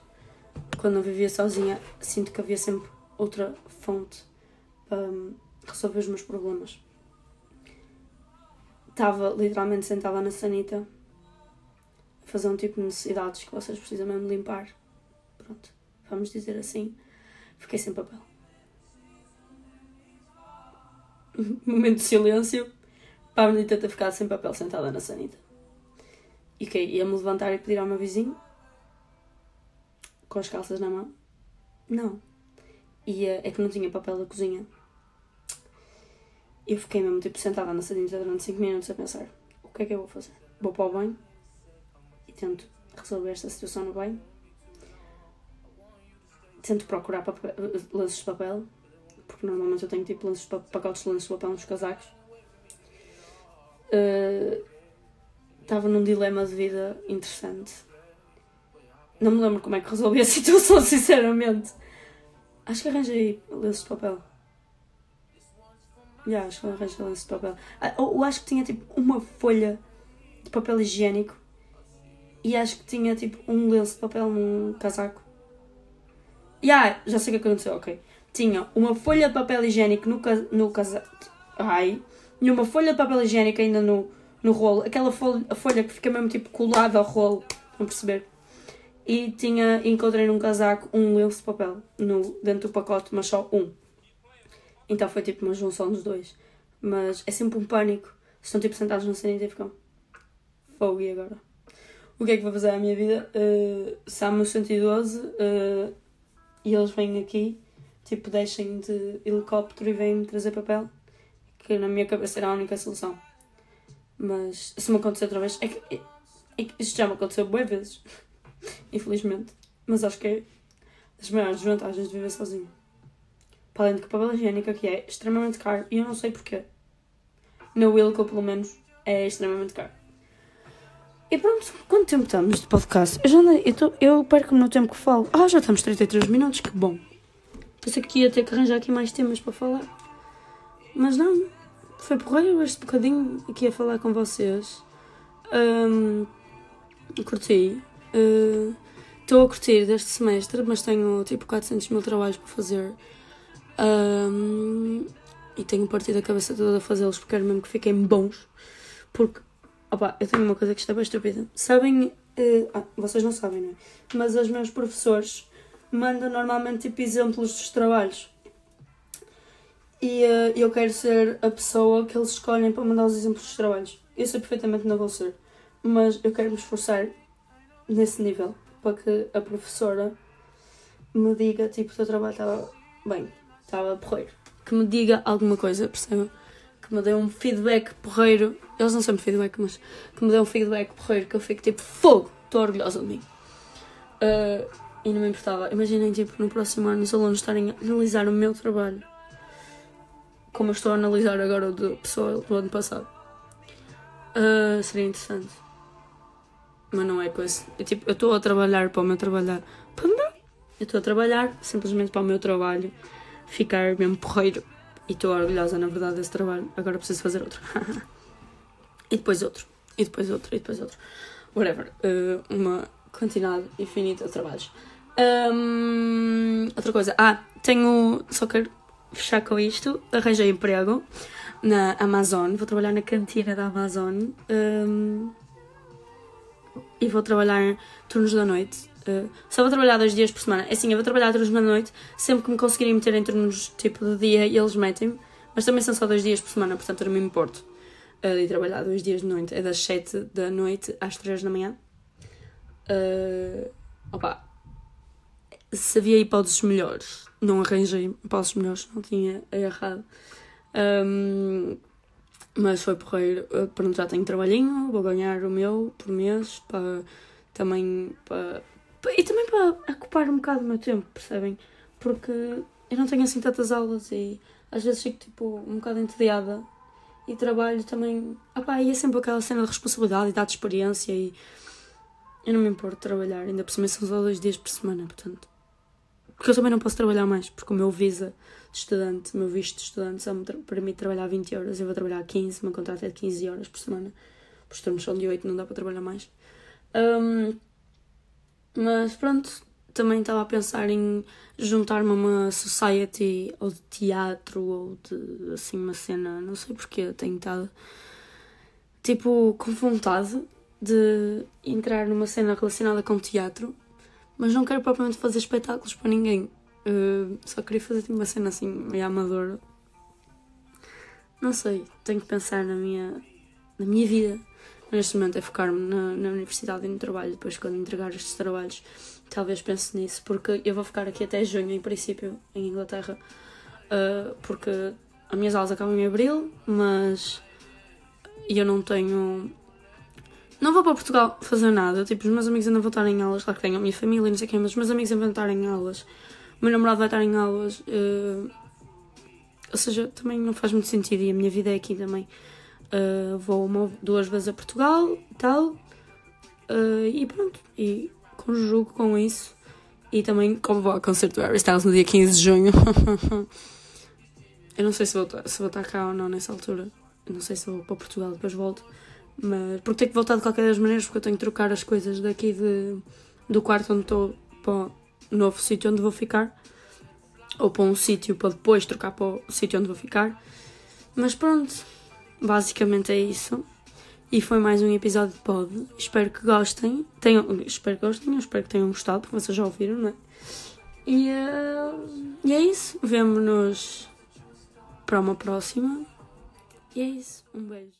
quando não vivia sozinha sinto que havia sempre outra fonte para hum, resolver os meus problemas. Estava literalmente sentada na sanita a fazer um tipo de necessidades que vocês precisam mesmo limpar. Pronto, vamos dizer assim. Fiquei sem papel. [LAUGHS] Momento de silêncio para a menina ter ficado sem papel sentada na sanita. E que ia-me levantar e pedir ao meu vizinho com as calças na mão. Não. Eh, é que não tinha papel da cozinha. Eu fiquei mesmo tipo sentada na sanita durante 5 minutos a pensar: o que é que eu vou fazer? Vou para o banho e tento resolver esta situação no banho. Tento procurar lenços de papel, porque normalmente eu tenho tipo lenços de pa- pacotes de lenços de papel nos casacos. Eh, Estava num dilema de vida interessante. Não me lembro como é que resolvi a [LAUGHS] situação, sinceramente. Acho que arranjei lenços de papel. Já, acho que arranjei lenços de papel. Ah, eu acho que tinha tipo uma folha de papel higiênico e acho que tinha tipo um lenço de papel num casaco. Já, já sei o que aconteceu, ok. Tinha uma folha de papel higiênico no, ca no casaco. Ai. E uma folha de papel higiênico ainda no, no rolo. Aquela folha, folha que fica mesmo tipo colada ao rolo. Vão perceber? E tinha, encontrei num casaco um lenço de papel no, dentro do pacote, mas só um. Então foi tipo uma junção dos dois. Mas é sempre um pânico. Estão tipo sentados na sanita e ficam. Fogo e agora? O que é que vou fazer à minha vida? Uh, SAMU 112 uh, e eles vêm aqui, tipo, deixem de helicóptero e vêm-me trazer papel. Que na minha cabeça era a única solução. Mas se me acontecer outra vez. É que, é- é que isto já me aconteceu boas vezes. [LAUGHS] Infelizmente. Mas acho que é das maiores vantagens de viver sozinho. Para além de que o papel higiênico aqui é extremamente caro e eu não sei porquê. Na Wilco, pelo menos, é extremamente caro. E pronto, quanto tempo estamos de podcast? Eu já andei, eu, tô- eu perco-me no tempo que falo. Ah, já estamos 33 minutos, que bom. Pensei que ia ter que arranjar aqui mais temas para falar. Mas não, foi porreiro este bocadinho aqui a falar com vocês. Ahm, curti. Uh, Estou a curtir deste semestre, mas tenho tipo 400 mil trabalhos para fazer. Ahm, e tenho partido a cabeça toda a fazê-los porque quero mesmo que fiquem bons. Porque, opa, eu tenho uma coisa que está bem estúpida. Sabem, eh, ah, vocês não sabem, não é? Mas os meus professores mandam normalmente tipo exemplos dos trabalhos. E eh, eu quero ser a pessoa que eles escolhem para mandar os exemplos dos trabalhos. Eu sei perfeitamente que não vou ser, mas eu quero me esforçar nesse nível para que a professora me diga tipo o teu trabalho estava bem, estava porreiro. Que me diga alguma coisa, percebem? Que me dê um feedback porreiro. Eles não sempre feedback, mas que me dê um feedback porreiro que eu fique tipo fogo, estou orgulhosa de mim. Ah, e não me importava. Imaginem tipo no próximo ano os alunos estarem a analisar o meu trabalho como eu estou a analisar agora o da pessoa do ano passado. Ah, seria interessante. Mas não é coisa. Eu tipo, eu estou a trabalhar para o meu trabalhar. Eu estou a trabalhar simplesmente para o meu trabalho ficar mesmo porreiro. E estou orgulhosa, na verdade, desse trabalho. Agora preciso fazer outro. [LAUGHS] e depois outro. E depois outro. E depois outro. Whatever. Ah, uma quantidade infinita de trabalhos. Ahm, outra coisa. Ah, tenho. Só quero fechar com isto. Arranjei emprego na Amazon. Vou trabalhar na cantina da Amazon. Ahm, e vou trabalhar turnos da noite. Uh, só vou trabalhar dois dias por semana. É assim, eu vou trabalhar turnos da noite sempre que me conseguirem meter em turnos tipo de dia e eles metem-me. Mas também são só dois dias por semana, portanto eu não me importo uh, de trabalhar dois dias de noite. É das 7 da noite às 3 da manhã. Uh, opa, se havia hipóteses melhores, não arranjei hipóteses melhores, não tinha errado. Um, mas foi porreiro. Pronto, já tenho trabalhinho, vou ganhar o meu por mês para também para pa- e também para ocupar um bocado o meu tempo, percebem? Porque eu não tenho assim tantas aulas e às vezes fico tipo um bocado entediada e trabalho também. Ah pá, e é sempre aquela cena de responsabilidade e dá de experiência e eu não me importo de trabalhar, ainda por cima são só dois dias por semana, portanto. Porque eu também não posso trabalhar mais, porque o meu visa de estudante, o meu visto de estudante só me permite trabalhar 20 horas, eu vou trabalhar 15, o meu contrato é de 15 horas por semana. Os turnos são de 8, não dá para trabalhar mais. Hum, mas pronto, também estava a pensar em juntar-me a uma society ou de teatro ou de assim uma cena, não sei porquê, tenho estado tipo com vontade de entrar numa cena relacionada com teatro, mas não quero propriamente fazer espetáculos para ninguém. Uh, só queria fazer tipo, uma cena assim meio amadora. Não sei, tenho que pensar na minha, na minha vida. Neste momento é focar-me na, na universidade e no trabalho. Depois, quando entregar estes trabalhos, talvez pense nisso, porque eu vou ficar aqui até junho, em princípio, em Inglaterra, uh, porque as minhas aulas acabam em abril, mas eu não tenho. Não vou para Portugal fazer nada. Tipo, os meus amigos ainda vão estar em aulas, claro que tenho a minha família não sei o mas os meus amigos ainda vão estar em aulas. O meu namorado vai estar em aulas. uh, ou seja, também não faz muito sentido e a minha vida é aqui também. Uh, vou uma, duas vezes a Portugal e tal. Uh, e pronto. E conjugo com isso. E também, como vou ao concerto do Harry Styles no dia 15 de junho. [LAUGHS] eu não sei se vou, se vou estar cá ou não nessa altura. Eu não sei se vou para Portugal depois volto. Mas porque tenho que voltar de qualquer das maneiras, porque eu tenho que trocar as coisas daqui de, do quarto onde estou para o novo sítio onde vou ficar. Ou para um sítio para depois trocar para o sítio onde vou ficar. Mas pronto, basicamente é isso. E foi mais um episódio de pod. Espero que gostem. Tenham, espero que gostem, espero que tenham gostado, porque vocês já ouviram, não é? E, eh, e é isso. Vemo-nos para uma próxima. E é isso. Um beijo.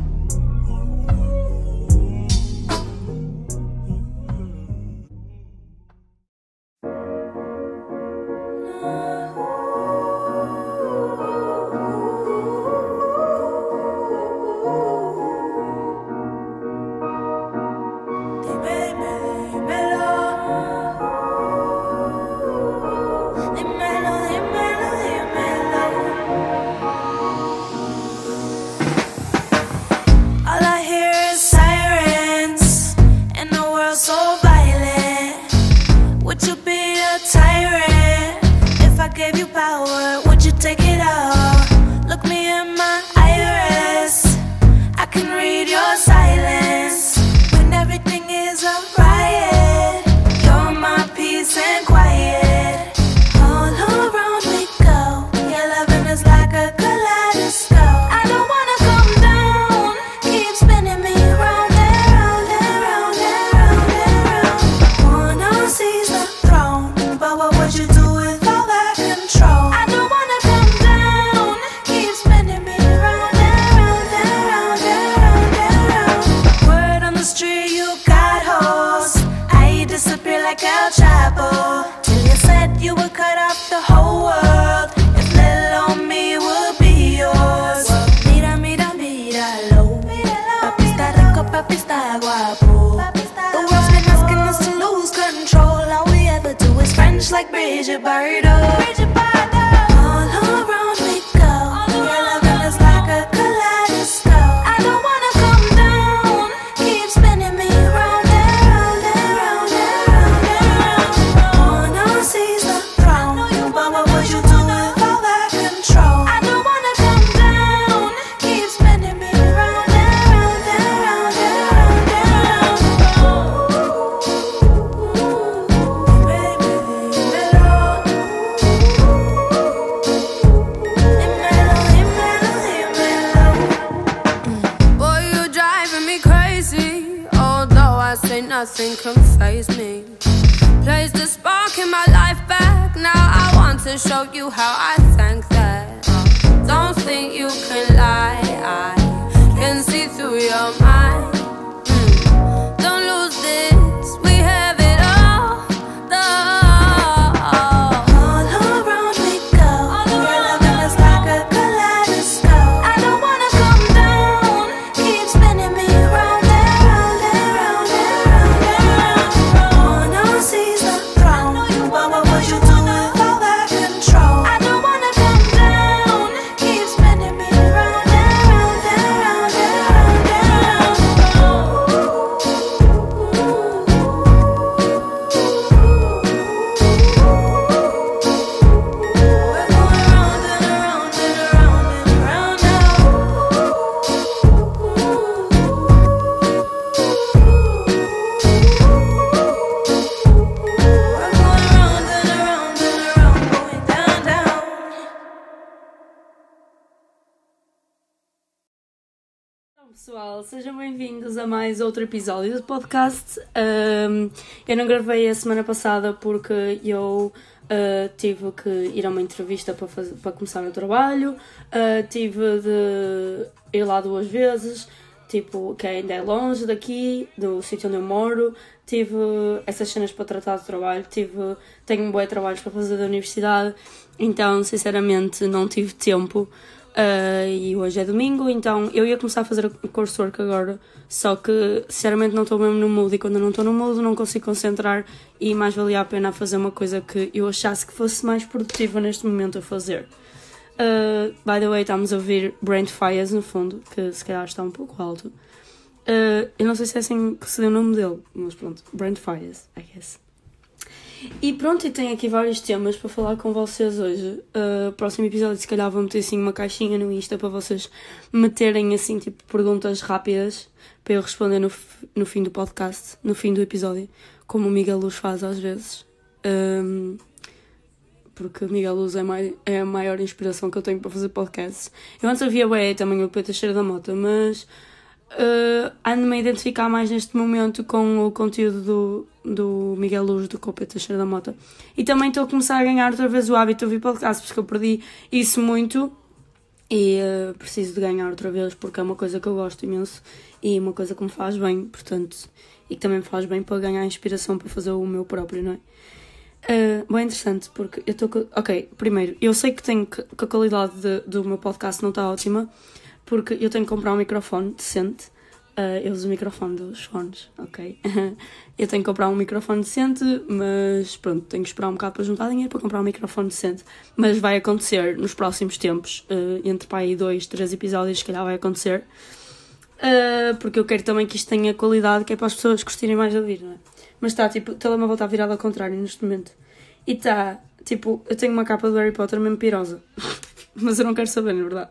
episódio do podcast. Ahm, eu não gravei a semana passada porque eu ah, tive que ir a uma entrevista para, fazer, para começar meu trabalho, Ah, tive de ir lá duas vezes, tipo, que ainda é longe daqui, do sítio onde eu moro. Tive essas cenas para tratar do trabalho, tive, tenho um bom trabalho para fazer da universidade, então, sinceramente, não tive tempo. Uh, e hoje é domingo, então eu ia começar a fazer o coursework agora, só que sinceramente não estou mesmo no mood e quando não estou no mood não consigo concentrar e mais valia a pena fazer uma coisa que eu achasse que fosse mais produtiva neste momento a fazer. Uh, by the way, estamos a ouvir Brent Fires no fundo, que se calhar está um pouco alto. Uh, eu não sei se é assim que se deu o nome dele, mas pronto, Brent Fires, I guess. E pronto, e tenho aqui vários temas para falar com vocês hoje. Uh, próximo episódio, se calhar, vou meter assim uma caixinha no Insta para vocês meterem assim, tipo, perguntas rápidas para eu responder no, no fim do podcast, no fim do episódio, como o Miguel Luz faz às vezes. Um, porque o Miguel Luz é, mai- é a maior inspiração que eu tenho para fazer podcasts. Eu antes havia também o Pedro Cheiro da Mota, mas uh, ando-me a identificar mais neste momento com o conteúdo do, do Miguel Luz do Copa Teixeira da Mota. E também estou a começar a ganhar outra vez o hábito de ouvir podcasts, porque eu perdi isso muito e uh, preciso de ganhar outra vez porque é uma coisa que eu gosto imenso e uma coisa que me faz bem, portanto, e que também me faz bem para ganhar inspiração para fazer o meu próprio, não é? Uh, bem interessante, porque eu estou. Ok, primeiro, eu sei que, tenho que, que a qualidade de- do meu podcast não está ótima, porque eu tenho que comprar um microfone decente. Uh, eu uso o microfone dos fones, ok? [LAUGHS] eu tenho que comprar um microfone decente, mas pronto, tenho que esperar um bocado para juntar dinheiro para comprar um microfone decente. Mas vai acontecer nos próximos tempos, uh, entre pá, aí dois, três episódios, se calhar vai acontecer. Uh, porque eu quero também que isto tenha qualidade, que é para as pessoas gostarem mais de ouvir, não é? Mas está, tipo, o telemóvel está virado ao contrário neste momento. E está, tipo, eu tenho uma capa do Harry Potter mesmo pirosa. [LAUGHS] Mas eu não quero saber, na verdade.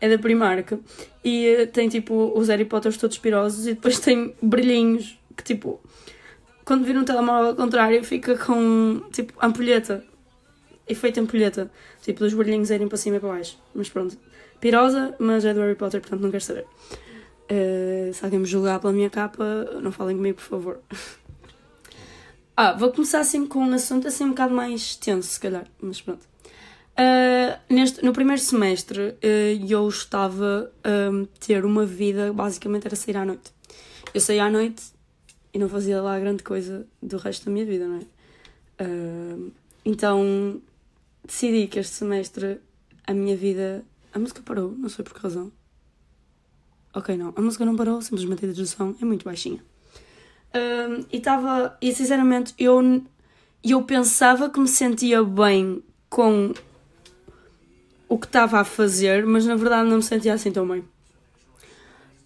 É da Primark. E eh, tem, tipo, os Harry Potters todos pirosos e depois tem brilhinhos que, tipo, quando vir um telemóvel ao contrário, fica com, tipo, ampulheta. Efeito ampulheta. Tipo, dos brilhinhos irem para cima e para baixo. Mas pronto. Pirosa, mas é do Harry Potter, portanto não quero saber. Eh, se alguém me julgar pela minha capa, não falem comigo, por favor. [LAUGHS] Ah, vou começar assim com um assunto assim um bocado mais tenso, se calhar, mas pronto. Ah, neste, no primeiro semestre ah, eu estava a ter uma vida, basicamente era sair à noite. Eu saía à noite e não fazia lá grande coisa do resto da minha vida, não é? Ah, então decidi que este semestre a minha vida. A música parou, não sei por que razão. Ok, não, a música não parou, simplesmente a tradução é muito baixinha. Um, e estava. E sinceramente, eu, eu pensava que me sentia bem com o que estava a fazer, mas na verdade não me sentia assim tão bem.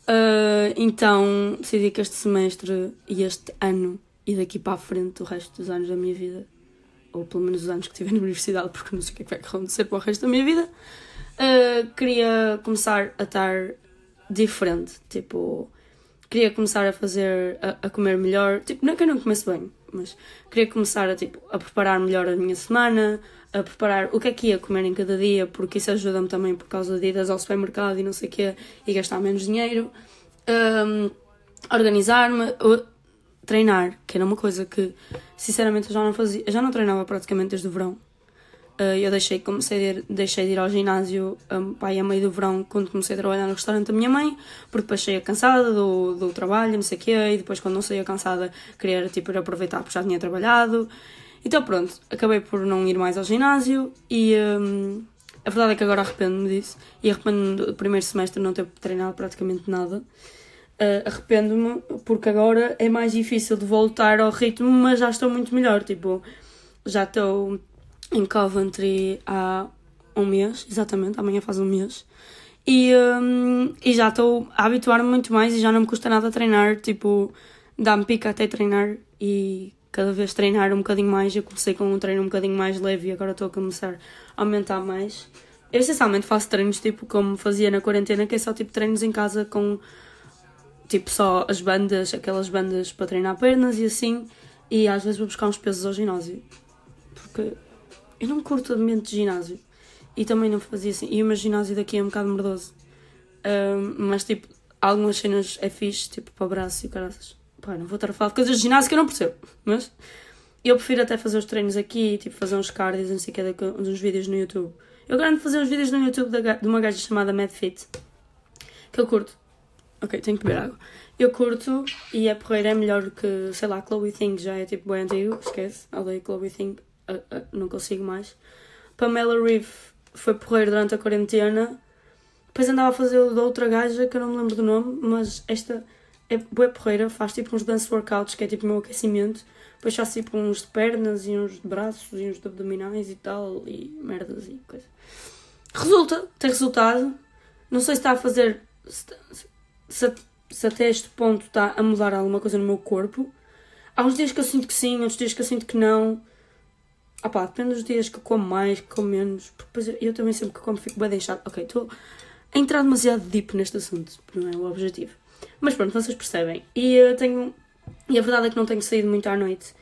Uh, então decidi que este semestre e este ano e daqui para a frente, o resto dos anos da minha vida, ou pelo menos os anos que estiver na universidade, porque não sei o que é que vai acontecer para o resto da minha vida, uh, queria começar a estar diferente. Tipo, queria começar a fazer, a, a comer melhor. Tipo, não é que eu não comece bem, mas queria começar a, tipo, a preparar melhor a minha semana, a preparar o que é que ia comer em cada dia, porque isso ajuda-me também por causa de idas ao supermercado e não sei o quê, e gastar menos dinheiro. Um, organizar-me, treinar, que era uma coisa que, sinceramente, eu já não fazia, eu já não treinava praticamente desde o verão. Uh, eu deixei, comecei ir, deixei de ir ao ginásio um, pai, a meio do verão quando comecei a trabalhar no restaurante da minha mãe, porque depois saía cansada do, do trabalho, não sei o quê, e depois quando não saía cansada queria tipo, ir aproveitar porque já tinha trabalhado. Então pronto, acabei por não ir mais ao ginásio e um, a verdade é que agora arrependo-me disso e arrependo-me do primeiro semestre não ter treinado praticamente nada. Uh, arrependo-me porque agora é mais difícil de voltar ao ritmo, mas já estou muito melhor. Tipo, já estou em Coventry há um mês, exatamente, amanhã faz um mês. E, um, e já estou a habituar-me muito mais e já não me custa nada treinar. Tipo, dá-me pica até treinar e cada vez treinar um bocadinho mais. Eu comecei com um treino um bocadinho mais leve e agora estou a começar a aumentar mais. Eu essencialmente faço treinos tipo como fazia na quarentena, que é só tipo treinos em casa com tipo só as bandas, aquelas bandas para treinar pernas e assim. E às vezes vou buscar uns pesos ao ginásio. Porque eu não curto ambiente de ginásio. E também não fazia assim. E o meu ginásio daqui é um bocado merdoso. Um, mas tipo, algumas cenas é fixe, tipo para o braço e caraças. Pá, não vou estar a falar de coisas de ginásio que eu não percebo. Mas eu prefiro até fazer os treinos aqui, tipo fazer uns cardios, não sei o que, uns vídeos no YouTube. Eu garanto fazer uns vídeos no YouTube de uma gaja chamada MadFit. Que eu curto. Ok, tenho que beber água. Eu curto e a porreira é melhor que, sei lá, Chloe Think já é tipo bem antigo, esquece. Odeio Chloe Think, uh, uh, não consigo mais. Pamela Reeve foi porreiro durante a quarentena. Depois andava a fazer o outra gaja que eu não me lembro do nome, mas esta é boa porreira, faz tipo uns dance workouts que é tipo o meu aquecimento. Depois faço tipo uns de pernas e uns de braços e uns de abdominais e tal, e merdas e coisa. Resulta, tem resultado. Não sei se está a fazer. Se, se, se até este ponto está a mudar alguma coisa no meu corpo. Há uns dias que eu sinto que sim, outros dias que eu sinto que não. Ah pá, depende dos dias que eu como mais, que como menos. Porque depois eu, eu também sempre que como fico bem deixado. Ok, estou a entrar demasiado deep neste assunto, não é o objetivo. Mas pronto, vocês percebem. E eu tenho. E a verdade é que não tenho saído muito à noite.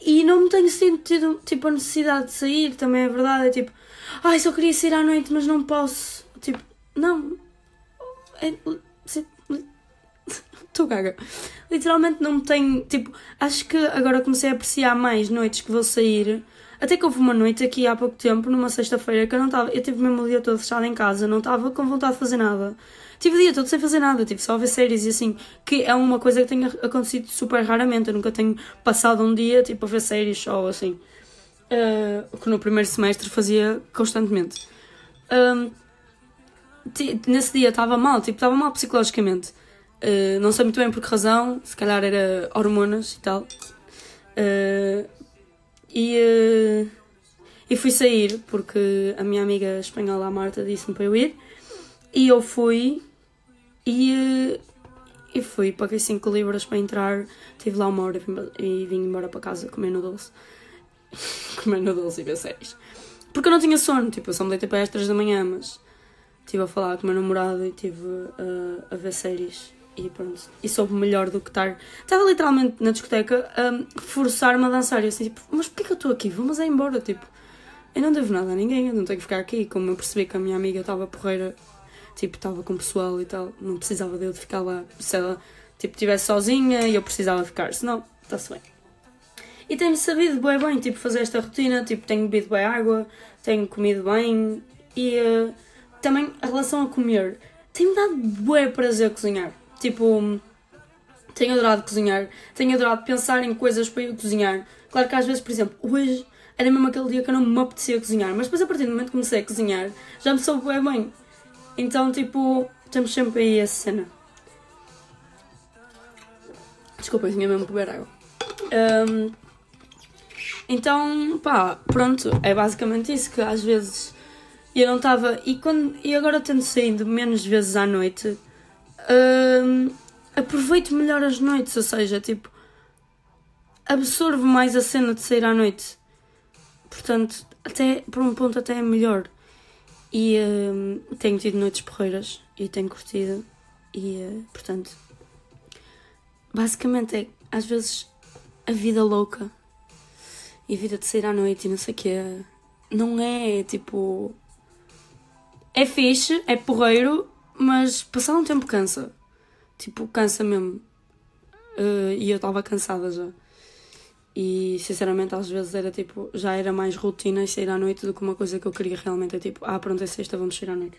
E não me tenho sentido tipo a necessidade de sair, também é verdade. É tipo, ai, só queria sair à noite, mas não posso. Tipo, não. É, Estou [LAUGHS] gaga. Literalmente não tenho. Tipo, acho que agora comecei a apreciar mais noites que vou sair. Até que houve uma noite aqui há pouco tempo, numa sexta-feira, que eu não estava. Eu tive mesmo o dia todo fechado em casa, não estava com vontade de fazer nada. Tive o dia todo sem fazer nada, tive só a ver séries e assim, que é uma coisa que tem acontecido super raramente. Eu nunca tenho passado um dia tipo a ver séries só assim. Uh, que no primeiro semestre fazia constantemente. Nesse dia estava mal, tipo, estava mal psicologicamente. Uh, não sei muito bem por que razão, se calhar era hormonas e tal. Uh, e, uh, e fui sair porque a minha amiga espanhola, a Marta, disse-me para eu ir. E eu fui e, e fui, paguei 5 libras para entrar. Tive lá uma hora e vim, embora para casa comer noodles. [LAUGHS] comer noodles e ver séries. Porque eu não tinha sono, tipo, eu só me deitei para as 3 da manhã, mas estive a falar com o meu namorado e estive a, a ver séries e pronto. E soube melhor do que estar. Estava literalmente na discoteca a forçar-me a dançar. E eu assim, tipo, mas porquê que eu estou aqui? Vamos é embora. Tipo, eu não devo nada a ninguém, eu não tenho que ficar aqui. Como eu percebi que a minha amiga estava porreira, tipo, estava com o pessoal e tal, não precisava de eu de ficar lá. Se ela, tipo, estivesse sozinha e eu precisava ficar, senão, está-se bem. E tenho sabido bem, bem, tipo, fazer esta rotina, tipo, tenho bebido bem água, tenho comido bem e uh, também a relação a comer. Tem-me dado bué prazer cozinhar. Tipo, tenho adorado cozinhar, tenho adorado pensar em coisas para eu cozinhar. Claro que às vezes, por exemplo, hoje era mesmo aquele dia que eu não me apetecia cozinhar, mas depois a partir do momento que comecei a cozinhar, já me soube bem bem. Então, tipo, temos sempre aí essa cena. Desculpa, eu tinha mesmo que beber água. Um, então, pá, pronto, é basicamente isso que às vezes eu não estava. E, quando, e agora tendo saído menos vezes à noite, hum, aproveito melhor as noites, ou seja, tipo, absorvo mais a cena de sair à noite. Portanto, até por um ponto até é melhor. E hum, tenho tido noites porreiras e tenho curtido. E uh, portanto, basicamente é às vezes a vida louca e a vida de sair à noite e não sei o que não é tipo. É fixe, é porreiro, mas passar um tempo cansa. Tipo, cansa mesmo. eh, e eu estava cansada já. E sinceramente às vezes era tipo, já era mais rotina sair à noite do que uma coisa que eu queria realmente. É tipo, ah pronto, é sexta, vamos sair à noite.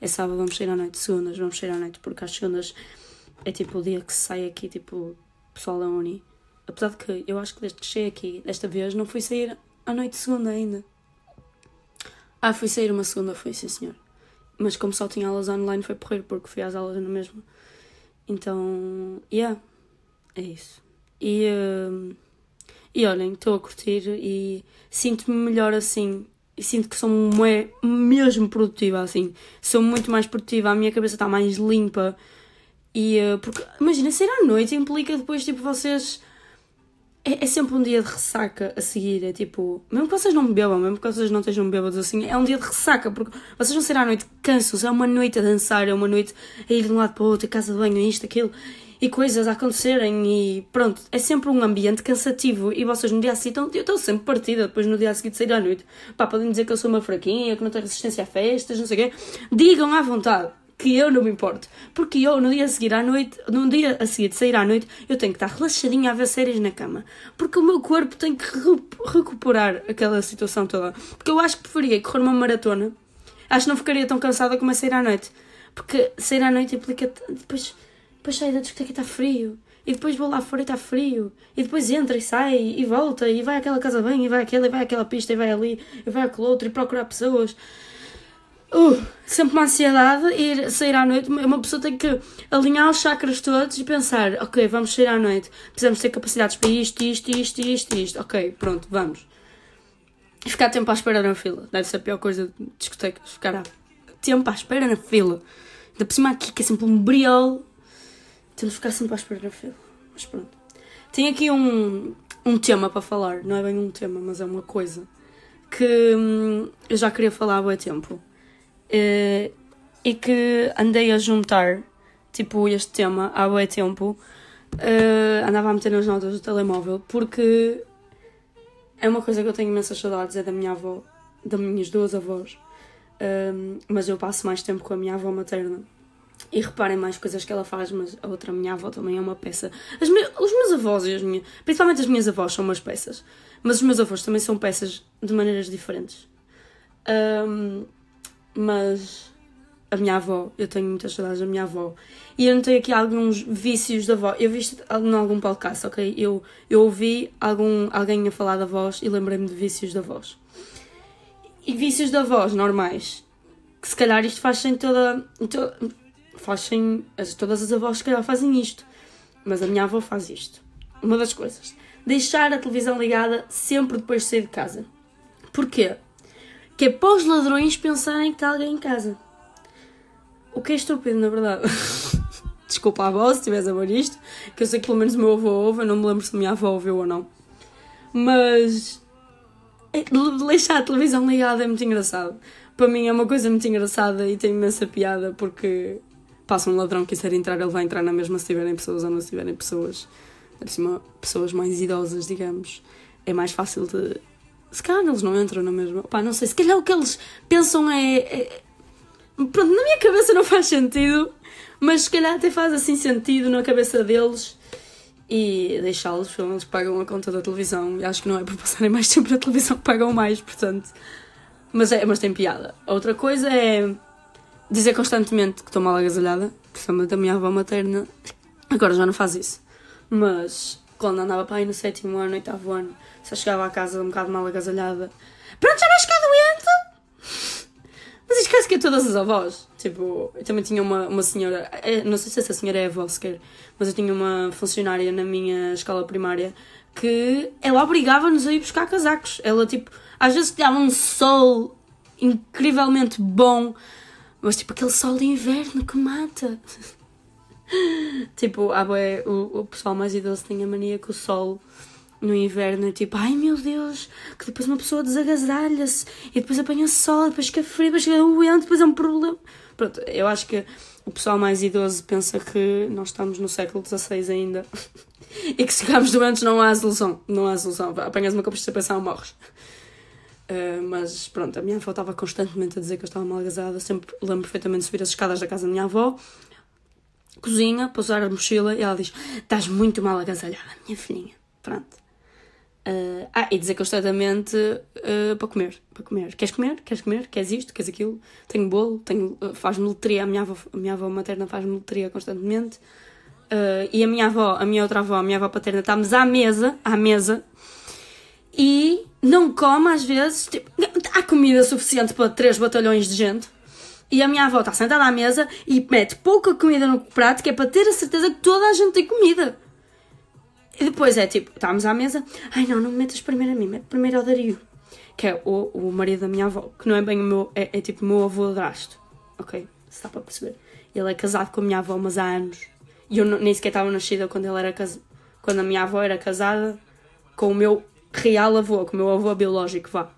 É sábado, vamos sair à noite. Segundas, vamos sair à noite. Porque às segundas é tipo o dia que sai aqui, tipo, pessoal da Uni. Apesar de que eu acho que desde que cheguei aqui, desta vez, não fui sair à noite segunda ainda. Ah, fui sair uma segunda, foi sim senhor. Mas como só tinha aulas online, foi porrer porque fui às aulas na mesma. Então, yeah, é isso. E, hum, e olhem, estou a curtir e sinto-me melhor assim. E sinto que sou mesmo produtiva assim. Sou muito mais produtiva, a minha cabeça está mais limpa. E uh, porque, imagina, sair à noite implica depois, tipo, vocês. É, é sempre um dia de ressaca a seguir. É tipo, mesmo que vocês não bebam, mesmo que vocês não estejam bêbados assim, é um dia de ressaca, porque vocês vão sair à noite cansam-se. É uma noite a dançar, é uma noite a ir de um lado para o outro, a casa de banho, isto, aquilo, e coisas a acontecerem. E pronto, é sempre um ambiente cansativo. E vocês no dia a seguir estão. Eu estou sempre partida depois no dia de sair à noite. Pá, podem dizer que eu sou uma fraquinha, que não tenho resistência a festas, não sei o quê. Digam à vontade que eu não me importo. Porque eu, no dia a seguir à noite, no dia a seguir de sair à noite, eu tenho que estar relaxadinha a ver séries na cama. Porque o meu corpo tem que re- recuperar aquela situação toda. Porque eu acho que preferia correr uma maratona. Acho que não ficaria tão cansada como a sair à noite. Porque sair à noite implica. Depois, depois sair da discoteca e está frio. E depois vou lá fora e está frio. E depois entra e sai e volta. E vai àquela casa bem, e vai àquela, e vai àquela pista, e vai ali, e vai àquele outro, e procurar pessoas. Uh, sempre uma ansiedade ir sair à noite. Uma pessoa tem que alinhar os chakras todos e pensar: ok, vamos sair à noite. Precisamos ter capacidades para isto, isto, isto, isto, isto. Ok, pronto, vamos. E ficar tempo à espera na fila. Deve ser a pior coisa de discotecas. Ficar tempo à espera na fila. Ainda por cima aqui, que é sempre um briol. De ficar sempre à espera na fila. Mas pronto. Tenho aqui um, um tema para falar. Não é bem um tema, mas é uma coisa. Que hum, eu já queria falar há muito tempo. Eh, e que andei a juntar, tipo, este tema há bué tempo. Eh, andava a meter nas notas do telemóvel porque é uma coisa que eu tenho imensas saudades, é da minha avó, das minhas duas avós. Um, mas eu passo mais tempo com a minha avó materna. E reparem mais coisas que ela faz, mas a outra minha avó também é uma peça. Me- os meus avós e as minhas, principalmente as minhas avós são umas peças, mas os meus avós também são peças de maneiras diferentes. Um, mas a minha avó, eu tenho muitas saudades da minha avó. E eu notei aqui alguns vícios da avó. Eu vi isto em algum podcast, ok? Eu, eu ouvi algum, alguém a falar da voz e lembrei-me de vícios da voz. E vícios da voz normais. Que se calhar isto faz sem toda. em to- faz sem. as- Todas as avós se calhar fazem isto. Mas a minha avó faz isto. Uma das coisas. Deixar a televisão ligada sempre depois de sair de casa. Porquê? Que é para os ladrões pensarem que está alguém em casa. O que é estúpido, na verdade. [LAUGHS] Desculpa a avó se estiveres a ver isto, que eu sei que pelo menos o meu avô ouve, eu não me lembro se a minha avó ouviu ou não. Mas é, de- deixar a televisão ligada é muito engraçado. Para mim é uma coisa muito engraçada e tem imensa piada porque passa um ladrão que quiser entrar, ele vai entrar na mesma se tiverem pessoas ou não se tiverem pessoas. Por cima, pessoas mais idosas, digamos. É mais fácil de. Se calhar eles não entram na mesma. Pá, não sei. Se calhar o que eles pensam é- é Pronto, na minha cabeça não faz sentido, mas se calhar até faz assim sentido na cabeça deles e deixá-los, pelo menos pagam a conta da televisão. E acho que não é por passarem mais tempo na televisão que pagam mais, portanto. Mas, é, mas tem piada. Outra coisa é dizer constantemente que estou mal agasalhada, principalmente a minha avó materna. Agora já não faz isso. Mas quando andava para aí no sétimo ano, oitavo ano, só chegava à casa um bocado mal agasalhada. Pronto, já vais ficar doente? Mas quase que é todas as avós. Tipo, eu também tinha uma, uma senhora, é, não sei se essa senhora é avó sequer, mas eu tinha uma funcionária na minha escola primária que ela obrigava-nos a ir buscar casacos. Ela, tipo, às vezes dava um sol incrivelmente bom, mas tipo aquele sol de inverno que mata. [LAUGHS] tipo, ah, o, o pessoal mais idoso tem a mania que o sol no inverno é tipo, ai meu Deus, que depois uma pessoa desagasalha-se e depois apanha sol, depois fica frio, depois fica doente, depois é um problema. Pronto, eu acho que o pessoal mais idoso pensa que nós estamos no século XVI ainda [LAUGHS] e que se ficarmos doentes não há solução. Não há solução. Apanhas uma constipação, morres. Uh, mas pronto, a minha avó estava constantemente a dizer que eu estava mal agasalhada. Sempre lembro perfeitamente de subir as escadas da casa da minha avó, cozinha para usar a mochila e ela diz: Estás muito mal agasalhada, minha filhinha. Pronto. Uh, ah, e dizer constantemente uh, para comer, para comer. Queres comer? Queres comer? Queres isto? Queres aquilo? Tenho bolo, tenho, uh, faz-me letria. A minha avó, a minha avó materna faz-me letria constantemente. E a minha avó, a minha outra avó, a minha avó paterna, estamos à mesa, à mesa, e não come às vezes. Tipo, há comida suficiente para três batalhões de gente. E a minha avó está sentada à mesa e mete pouca comida no prato, que é para ter a certeza que toda a gente tem comida. E depois é tipo, estamos à mesa, ai não, não me metas primeiro a mim, mete primeiro ao Dario, que é o, o marido da minha avó, que não é bem o meu, é, é tipo o meu avô drasto, ok? Se dá para perceber. Ele é casado com a minha avó, mas há anos. E eu nem sequer estava nascida quando ele era casado, quando a minha avó era casada com o meu real avô, com o meu avô biológico, vá.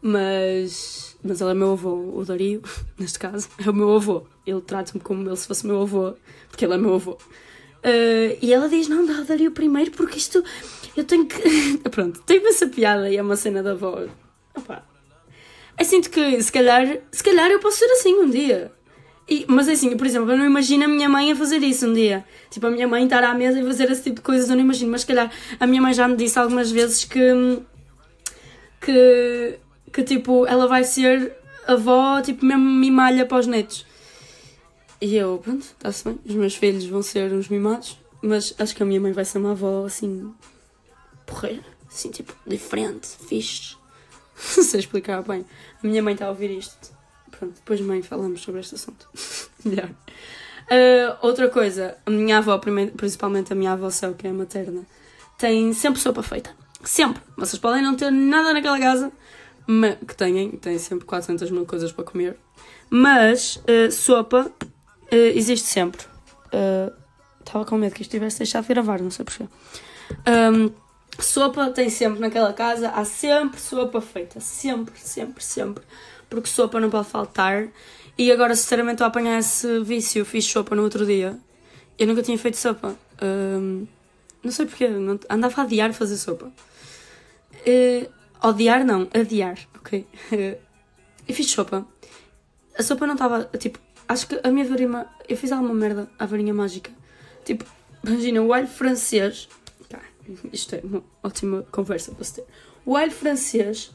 Mas, mas ele é meu avô, o Dario, [LAUGHS] neste caso, é o meu avô. Ele trata-me como ele se fosse meu avô, porque ele é meu avô. Uh, e ela diz: Não, dá o Dario primeiro, porque isto eu tenho que. [LAUGHS] Pronto, tenho essa piada e é uma cena da avó. Opa. Eu sinto que se calhar, se calhar eu posso ser assim um dia. E, mas é assim, por exemplo, eu não imagino a minha mãe a fazer isso um dia. Tipo, a minha mãe estar à mesa e fazer esse tipo de coisas, eu não imagino. Mas se calhar a minha mãe já me disse algumas vezes que. que. que tipo, ela vai ser avó, tipo, mesmo mimalha para os netos. E eu, pronto, está-se bem. Os meus filhos vão ser uns mimados. Mas acho que a minha mãe vai ser uma avó assim. porreira. Assim, tipo, diferente, fixe. [LAUGHS] Não sei explicar bem. A minha mãe está a ouvir isto. Pronto, depois, mãe, falamos sobre este assunto. [LAUGHS] Melhor. Ah, outra coisa, a minha avó, principalmente a minha avó Céu, que é materna, tem sempre sopa feita. Sempre. Vocês podem não ter nada naquela casa, que têm, têm sempre 400 mil coisas para comer. Mas ah, sopa ah, existe sempre. Estava com medo que isto tivesse deixado de gravar, não sei porquê. Ahm, sopa tem sempre naquela casa, há sempre sopa feita. Sempre, sempre, sempre. Porque sopa não pode faltar. E agora, sinceramente, estou a apanhar esse vício. Fiz sopa no outro dia. Eu nunca tinha feito sopa. Ahm, não sei porquê. não- andava a adiar fazer sopa. Eh, odiar, não. Adiar, ok? [LAUGHS] eu fiz sopa. A sopa não estava, tipo... Acho que a minha varinha... Eu fiz alguma merda à varinha mágica. Tipo, imagina, o alho francês... Tá, isto é uma ótima conversa para se ter. O alho francês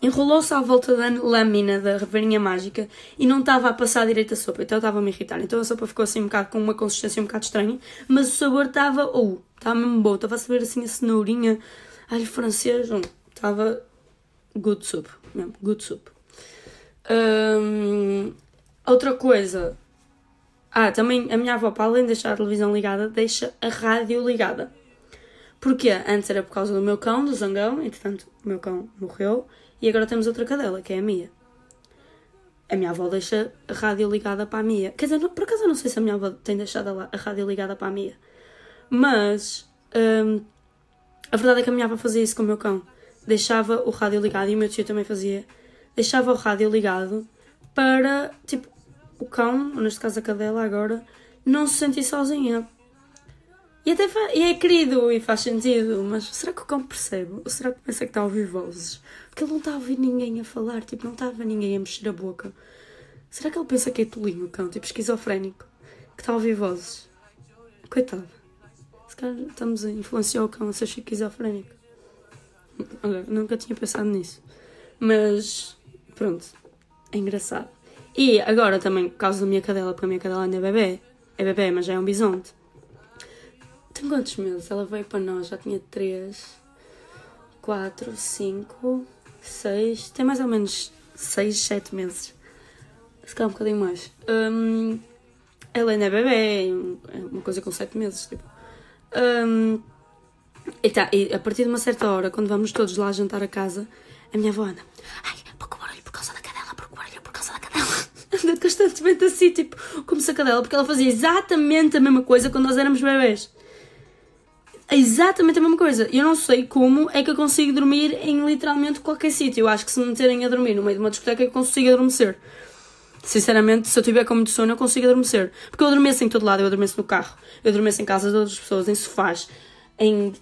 enrolou-se à volta da lâmina da varinha mágica e não estava a passar direito a sopa, então estava a me irritar. Então a sopa ficou assim um bocado com uma consistência um bocado estranha, mas o sabor estava, ou, estava mesmo bom, estava a saber assim a cenourinha, alho francês, hum, estava good soup, mesmo, good soup. Hum, outra coisa, ah, também a minha avó, para além de deixar a televisão ligada, deixa a rádio ligada. Porquê? Antes era por causa do meu cão, do zangão, entretanto o meu cão morreu e agora temos outra cadela, que é a Mia. A minha avó deixa a rádio ligada para a Mia. Quer dizer, por acaso eu não sei se a minha avó tem deixado a, a rádio ligada para a Mia. Mas hum, a verdade é que a minha avó fazia isso com o meu cão. Deixava o rádio ligado e o meu tio também fazia. Deixava o rádio ligado para, tipo, o cão, neste caso a cadela agora, não se sentir sozinha. E até e é querido e faz sentido, mas será que o cão percebe? Ou será que pensa que está a ouvir vozes? Porque ele não está a ouvir ninguém a falar, tipo, não está a ver ninguém a mexer a boca. Será que ele pensa que é tolinho o cão, tipo esquizofrénico, que está a ouvir vozes? Coitado. Se calhar estamos a influenciar o cão a ser esquizofrénico. Olha, nunca tinha pensado nisso. Mas, pronto, é engraçado. E agora também, por causa da minha cadela, porque a minha cadela ainda é bebê. É bebê, mas já é um bisonte. Tem quantos meses? Ela veio para nós, já tinha 3, 4, 5, 6. Tem mais ou menos 6, 7 meses. Se calhar um bocadinho mais. Hum, ela ainda é bebê, é uma coisa com 7 meses. Tipo. Hum, e, tá, e a partir de uma certa hora, quando vamos todos lá jantar a casa, a minha avó anda. Ai, pouco barulho por causa da cadela, pouco barulho por causa da cadela. [LAUGHS] Anda constantemente assim, tipo, como se a cadela, porque ela fazia exatamente a mesma coisa quando nós éramos bebês. É exatamente a mesma coisa. Eu não sei como é que eu consigo dormir em literalmente qualquer sítio. Eu acho que se me meterem a dormir no meio de uma discoteca eu consigo adormecer. Sinceramente, se eu tiver com muito sono, eu consigo adormecer. Porque eu adormeço em todo lado. Eu adormeço no carro, eu adormeço em casa de outras pessoas, em sofás, em.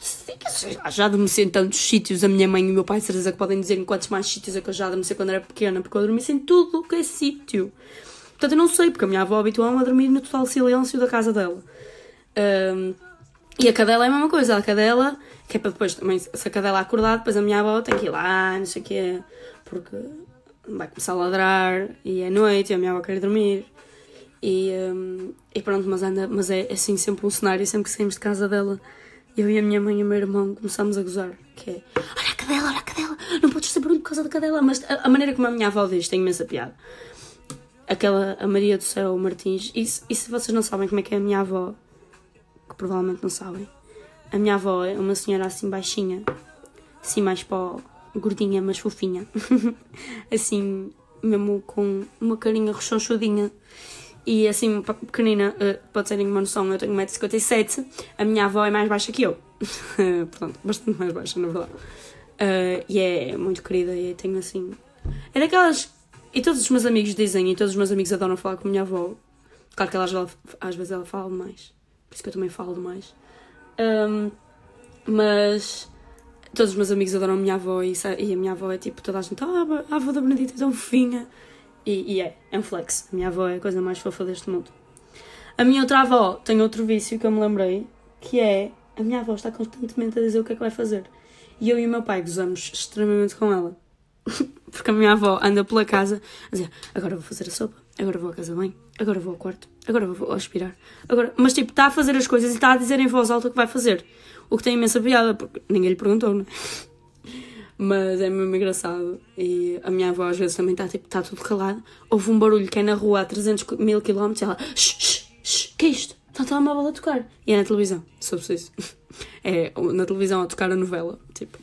Já adormeci em tantos sítios. A minha mãe e o meu pai, certeza que podem dizer em quantos mais sítios é que eu já adormeci quando era pequena. Porque eu adormeço em tudo que é sítio. Portanto, eu não sei, porque a minha avó habituou-me a dormir no total silêncio da casa dela. Ahm, e a cadela é a mesma coisa, a cadela, que é para depois também, se a cadela acordar, depois a minha avó tem que ir lá, não sei o quê, porque vai começar a ladrar e é noite e a minha avó quer dormir. E, hum, e pronto, mas, anda, mas é assim sempre um cenário, sempre que saímos de casa dela, eu e a minha mãe e o meu irmão começamos a gozar, que é olha a cadela, olha a cadela, não podes ser barulho por causa da cadela, mas a, a maneira como a minha avó diz tem imensa piada. Aquela, a Maria do Céu Martins, e, e se vocês não sabem como é que é a minha avó, provavelmente não sabem, a minha avó é uma senhora assim baixinha, assim mais pó, gordinha, mas fofinha, [LAUGHS] assim, mesmo com uma carinha rechonchudinha. E assim, pequenina, eh, pode terem uma noção, eu tenho 1,57m, a minha avó é mais baixa que eu. [LAUGHS] Portanto, bastante mais baixa, na verdade. Eh, e é muito querida e tenho assim. É daquelas. E todos os meus amigos dizem, e todos os meus amigos adoram falar com a minha avó. Claro que ela, às vezes- ela fala demais. Isso que eu também falo demais. Ahm, mas todos os meus amigos adoram a minha avó e, e a minha avó é tipo, toda a gente, ah, a avó da Benedita é tão fofinha. E, e é, é um flex. A minha avó é a coisa mais fofa deste mundo. A minha outra avó tem outro vício que eu me lembrei, que é a minha avó está constantemente a dizer o que é que vai fazer. E eu e o meu pai gozamos extremamente com ela. [LAUGHS] Porque a minha avó anda pela casa a dizer agora vou fazer a sopa, agora vou à casa bem, agora vou ao quarto, agora vou aspirar. Agora... Mas tipo, está a fazer as coisas e está a dizer em voz alta o que vai fazer. O que tem imensa piada, porque ninguém lhe perguntou, não é? [LAUGHS] Mas é mesmo engraçado. E a minha avó às vezes também está tipo, tá tudo calado. Houve um barulho que é na rua a 300 mil quilómetros e ela, shh, shh, shh, que é isto? Está a telemóvel a tocar. E é na televisão, soube isso. [LAUGHS] É na televisão a tocar a novela, tipo.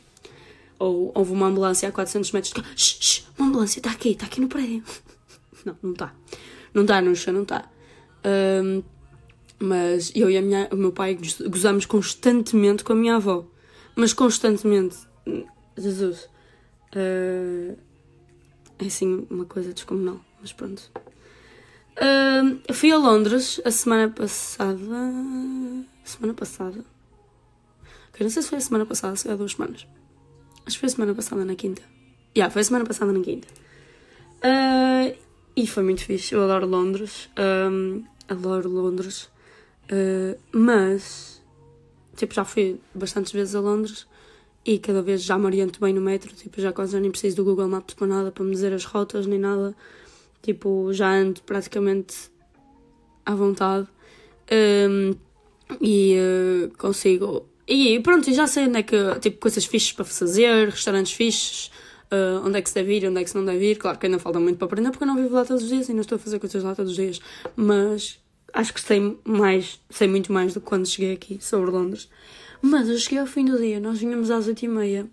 Ou houve uma ambulância a 400 metros de cá. Shh, shh, uma ambulância, está aqui, está aqui no prédio. [LAUGHS] Não, não está. Não está, chão, não está. Ahm, mas eu e a minha, o meu pai goz- gozamos constantemente com a minha avó. Mas constantemente. Jesus. Ah, é assim uma coisa descomunal, mas pronto. Eu fui a Londres a semana passada. Semana passada. Ok, não sei se foi a semana passada, se foi há duas semanas. Acho que foi a semana passada na quinta. Já, foi a semana passada na quinta. Ah, e foi muito fixe. Eu adoro Londres. Ahm, adoro Londres. Ah, mas, tipo, já fui bastantes vezes a Londres e cada vez já me oriento bem no metro. Tipo, já quase já nem preciso do Google Maps para nada, para me dizer as rotas nem nada. Tipo, já ando praticamente à vontade. Ahm, e eh, consigo. E pronto, já sei onde é que. Tipo, coisas fixes para fazer, restaurantes fixes, eh, onde é que se deve ir, onde é que se não deve ir. Claro que ainda falta muito para aprender porque eu não vivo lá todos os dias e não estou a fazer coisas lá todos os dias. Mas acho que sei mais, sei muito mais do que quando cheguei aqui sobre Londres. Mas eu cheguei ao fim do dia, nós vinhamos às 8h30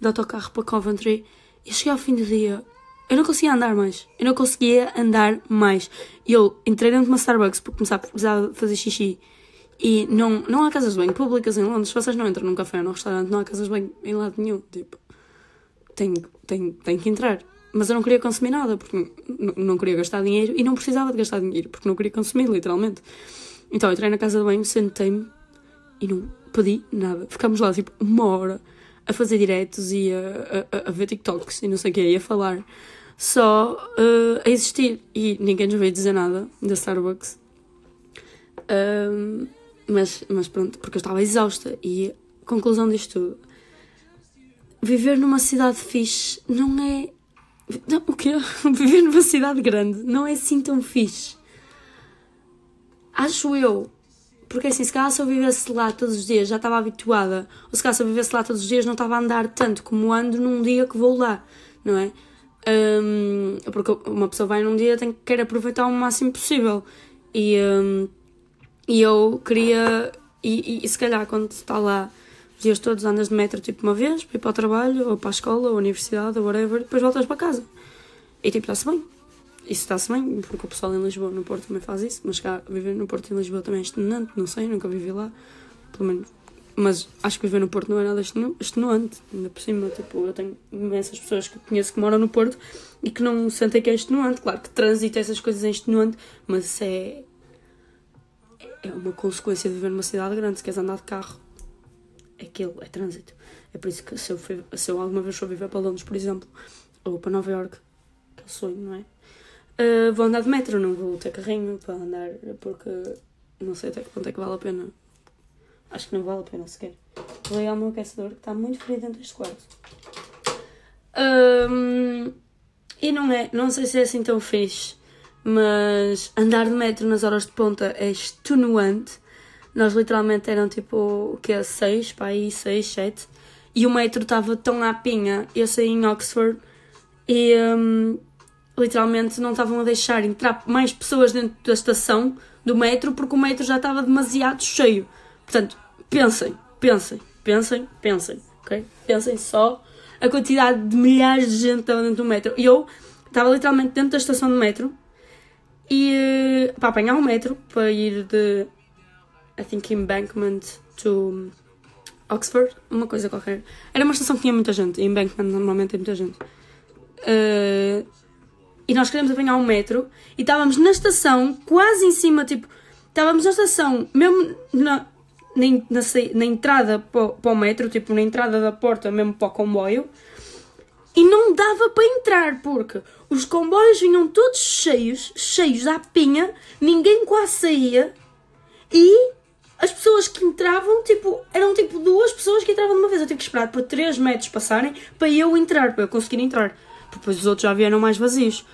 de autocarro para Coventry e cheguei ao fim do dia. Eu não conseguia andar mais. Eu não conseguia andar mais. E eu entrei dentro de uma Starbucks porque começava a precisar fazer xixi. E não, não há casas de banho públicas em Londres. Se vocês não entram num café ou num restaurante, não há casas de banho em lado nenhum. Tipo, tenho, tenho, tenho que entrar. Mas eu não queria consumir nada porque não queria gastar dinheiro e não precisava de gastar dinheiro porque não queria consumir, literalmente. Então eu entrei na casa de banho, sentei-me e não pedi nada. Ficámos lá tipo uma hora a fazer diretos e a, a, a ver TikToks e não sei o que, e a falar. Só eh, a existir. E ninguém nos veio dizer nada da Starbucks. Ahm, mas, mas pronto, porque eu estava exausta. E conclusão disto tudo: viver numa cidade fixe não é. Não, o quê? [LAUGHS] Viver numa cidade grande não é assim tão fixe. Acho eu. Porque assim, se calhar se eu vivesse lá todos os dias já estava habituada, ou se calhar se eu vivesse lá todos os dias não estava a andar tanto como ando num dia que vou lá, não é? Hum, porque uma pessoa vai num dia tem que querer aproveitar o máximo possível. E, hum, e eu queria. E, e, e se calhar quando está lá os dias todos andas de metro tipo uma vez para ir para o trabalho, ou para a escola, ou universidade, ou whatever, depois voltas para casa. E tipo, está-se bem. Isso está-se bem, porque o pessoal em Lisboa, no Porto também faz isso, mas cá viver no Porto e em Lisboa também é extenuante, não sei, nunca vivi lá, pelo menos. Mas acho que viver no Porto não é nada extenuante, ainda por cima, tipo, eu tenho imensas pessoas que conheço que moram no Porto e que não sentem que é extenuante. Claro que trânsito, essas coisas é extenuante, mas é. é uma consequência de viver numa cidade grande. Se queres andar de carro, aquilo, é trânsito. É por isso que se eu, fui- se eu alguma vez for viver para Londres, por exemplo, ou para Nova York, que é o sonho, não é? Uh, vou andar de metro, não vou ter carrinho para andar, porque não sei até que ponto é que vale a pena. Acho que não vale a pena sequer. Vou o meu aquecedor que está muito frio dentro deste quarto. Um, e não é, não sei se é assim tão fixe, mas andar de metro nas horas de ponta é extenuante. Nós literalmente eram tipo, o que é, 6, para aí 6, 7. E o metro estava tão à pinha. Eu saí em Oxford e um, literalmente não estavam a deixar entrar mais pessoas dentro da estação do metro porque o metro já estava demasiado cheio. Portanto, pensem, pensem, pensem, pensem, ok? Pensem só a quantidade de milhares de gente que estava dentro do metro. E eu estava literalmente dentro da estação de metro e eh, para apanhar o metro para ir de I think Embankment to Oxford, uma coisa qualquer. Era uma estação que tinha muita gente, e Embankment normalmente tem muita gente. Uh, e nós queríamos apanhar um metro e estávamos na estação, quase em cima, tipo, estávamos na estação, mesmo na, na, na, na entrada para, para o metro, tipo, na entrada da porta, mesmo para o comboio, e não dava para entrar, porque os comboios vinham todos cheios, cheios à pinha, ninguém quase saía, e as pessoas que entravam, tipo, eram tipo duas pessoas que entravam de uma vez. Eu tive que esperar por 3 metros passarem para eu entrar, para eu conseguir entrar. Depois os outros já vieram mais vazios.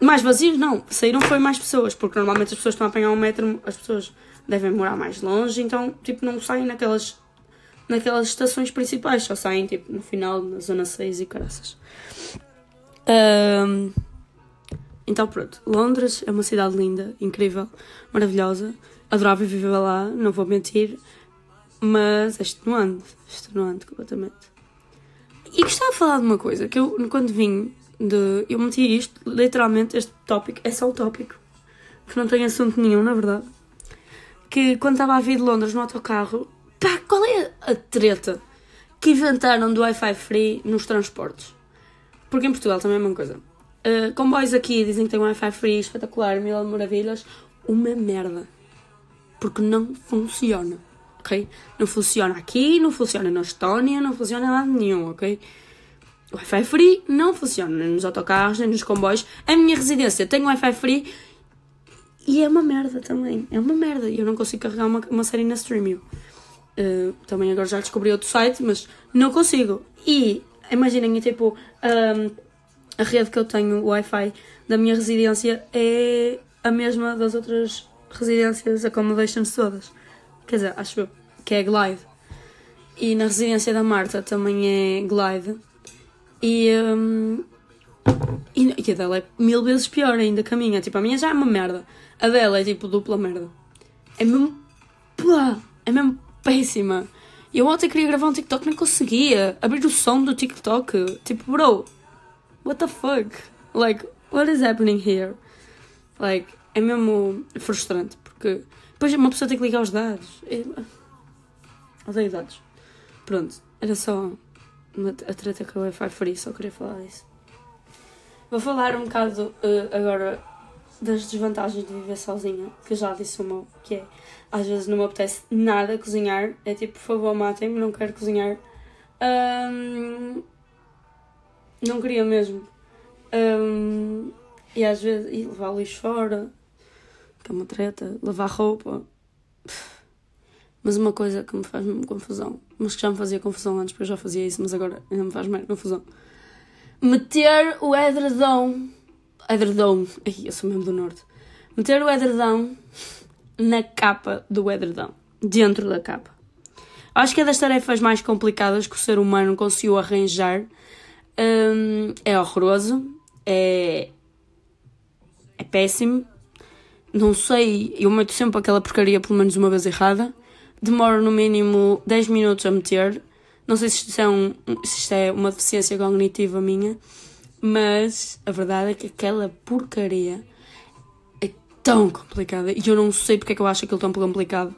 Mais vazios não, saíram foi mais pessoas, porque normalmente as pessoas estão a apanhar um metro, as pessoas devem morar mais longe, então tipo não saem naquelas, naquelas estações principais, só saem tipo no final, na zona 6 e caraças. Ahm, então pronto, Londres é uma cidade linda, incrível, maravilhosa, adorava viver lá, não vou mentir, mas é extenuante, extenuante completamente. E gostava de falar de uma coisa, que eu quando vim de. Eu meti isto, literalmente, este tópico, é só o tópico, que não tem assunto nenhum, na verdade. Que quando estava a vir de Londres no autocarro, pá, qual é a treta que inventaram do Wi-Fi free nos transportes? Porque em Portugal também é a mesma coisa. Uh, comboios aqui dizem que tem Wi-Fi free espetacular, mil maravilhas. Uma merda. Porque não funciona, ok? Não funciona aqui, não funciona na Estónia, não funciona em lado nenhum, ok? O Wi-Fi free não funciona nem nos autocarros, nem nos comboios. A minha residência tem Wi-Fi free e é uma merda também. É uma merda. Eu não consigo carregar uma, uma série na Streamio. Uh, também agora já descobri outro site, mas não consigo. E imaginem, tipo, um, a rede que eu tenho, o Wi-Fi da minha residência, é a mesma das outras residências, accommodations todas. Quer dizer, acho eu, que é Glide. E na residência da Marta também é Glide. E, um, e, e a dela é mil vezes pior ainda que a minha. Tipo, a minha já é uma merda. A dela é tipo dupla merda. É mesmo. Pá, é mesmo péssima. E eu ontem queria gravar um TikTok, não conseguia. Abrir o som do TikTok. Tipo, bro, what the fuck? Like, what is happening here? Like, é mesmo frustrante. Porque depois uma pessoa tem que ligar os dados. É... Odeio dados. Pronto, era só a treta com o Wi-Fi free, só queria falar disso. Vou falar um bocado uh, agora das desvantagens de viver sozinha, que eu já disse uma, que é às vezes não me apetece nada cozinhar, é tipo, por favor, matem-me, não quero cozinhar. Um, não queria mesmo. Um, e às vezes e levar lixo fora, que é uma treta, lavar roupa. Mas uma coisa que me faz mesmo confusão, mas que já me fazia confusão antes, porque eu já fazia isso, mas agora ainda me faz mais confusão. Meter o edredom. Edredom. Ai, eu sou mesmo do norte. Meter o edredom na capa do edredom. Dentro da capa. Acho que é das tarefas mais complicadas que o ser humano conseguiu arranjar. Hum, é horroroso. É. É péssimo. Não sei. Eu meto sempre aquela porcaria pelo menos uma vez errada demoro no mínimo 10 minutos a meter. Não sei se isto, é um, se isto é uma deficiência cognitiva minha, mas a verdade é que aquela porcaria é tão complicada e eu não sei porque é que eu acho aquilo tão complicado.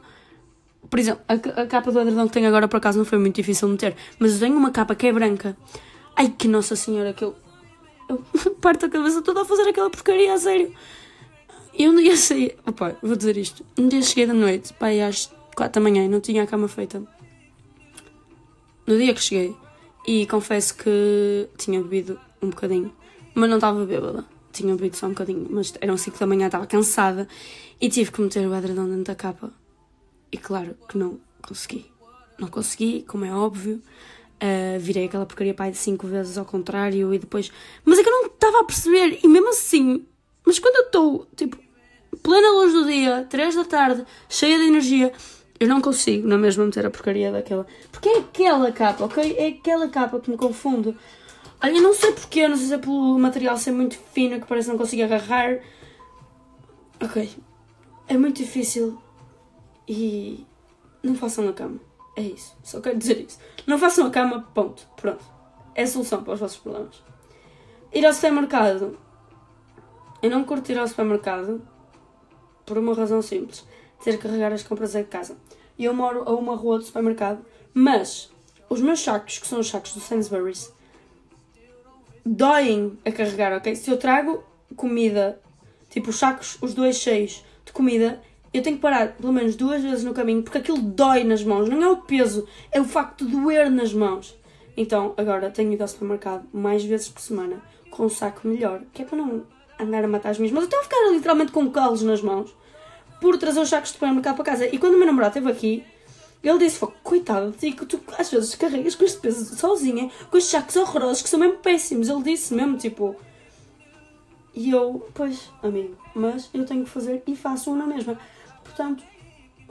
Por exemplo, a, a capa do edredom que tenho agora por acaso não foi muito difícil meter, mas eu tenho uma capa que é branca. Ai que Nossa Senhora, que eu, [LAUGHS] eu parto a cabeça toda a fazer aquela porcaria, a sério. Eu um dia saí, opa, vou dizer isto, um dia cheguei da noite, pai, às 4 da manhã e não tinha a cama feita. No dia que cheguei. E confesso que tinha bebido um bocadinho. Mas não estava bêbada. tinha bebido só um bocadinho, mas eram 5 da manhã, estava cansada e tive que meter o edredom dentro da capa. E claro que não consegui. Não consegui, como é óbvio. Uh, virei aquela porcaria pai de 5 vezes ao contrário e depois. Mas é que eu não estava a perceber, e mesmo assim. Mas quando eu estou, tipo, plena luz do dia, 3 da tarde, cheia de energia, eu não consigo na mesma meter a porcaria daquela. Porque é aquela capa, ok? É aquela capa que me confunde. Olha, não sei porquê, não sei se é pelo material ser muito fino que parece que não consigo agarrar. Ok. É muito difícil e não façam na cama. É isso. Só quero dizer isso. Não façam a cama, ponto. Pronto. É a solução para os vossos problemas. Ir ao supermercado. Eu não curto ir ao supermercado por uma razão simples. Ter que carregar as compras em casa. E eu moro a uma rua do supermercado, mas os meus sacos, que são os sacos do Sainsbury's, doem a carregar, ok? Se eu trago comida, tipo os sacos, os dois cheios de comida, eu tenho que parar pelo menos duas vezes no caminho porque aquilo dói nas mãos. Não é o peso, é o facto de doer nas mãos. Então agora tenho ido ao supermercado mais vezes por semana com um saco melhor, que é para não andar a matar as minhas mãos. Eu estou a ficar literalmente com calos nas mãos por trazer os sacos de supermercado para casa. E quando o meu namorado esteve aqui, ele disse: coitado que tu às vezes carregas com este peso sozinha, com estes sacos horrorosos que são mesmo péssimos. Ele disse mesmo, tipo. E eu, pois, amigo, mas eu tenho que fazer e faço na mesma. Portanto,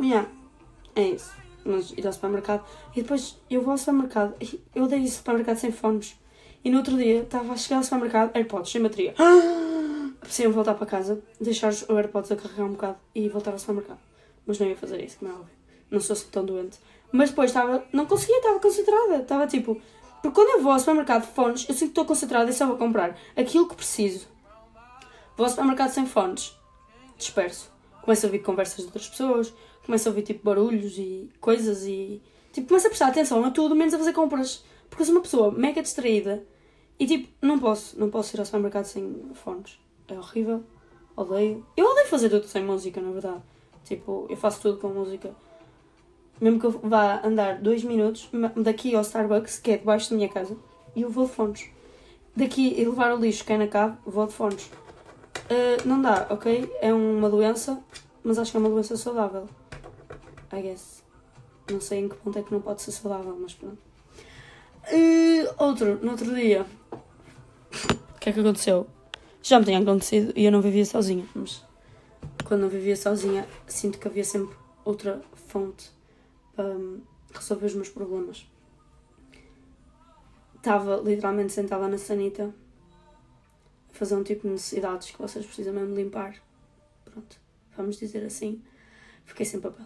yeah, é isso. Mas ir ao supermercado. E depois eu vou ao supermercado. Eu odeio esse supermercado sem fones. E no outro dia estava a chegar ao supermercado, AirPods sem bateria. [GASPS] Preciso voltar para casa, deixar os AirPods a carregar um bocado e voltar ao supermercado. Mas não ia fazer isso, como é óbvio não sou assim tão doente. Mas depois estava, não conseguia, estava concentrada. Estava tipo, porque quando eu vou ao supermercado de fones, eu sinto que estou concentrada e só vou comprar aquilo que preciso. Vou ao supermercado sem fones, disperso. Começo a ouvir conversas de outras pessoas, começo a ouvir tipo barulhos e coisas e. Tipo, começo a prestar atenção a tudo, menos a fazer compras. Porque eu sou uma pessoa mega distraída e tipo, não posso, não posso ir ao supermercado sem fones. É horrível, odeio. Eu odeio fazer tudo sem música, na verdade. Tipo, eu faço tudo com música mesmo que eu vá andar dois minutos daqui ao Starbucks, que é debaixo da minha casa, e eu vou de fones. Daqui e levar o lixo que é na cave, vou de fones. Uh, não dá, ok? É uma doença, mas acho que é uma doença saudável. I guess. Não sei em que ponto é que não pode ser saudável, mas pronto. Uh, outro, no outro dia. O que é que aconteceu? Já me tinha acontecido e eu não vivia sozinha, mas quando não vivia sozinha, sinto que havia sempre outra fonte para hum, resolver os meus problemas. Estava literalmente sentada na sanita a fazer um tipo de necessidades que vocês precisam mesmo limpar. Pronto, vamos dizer assim. Fiquei sem papel.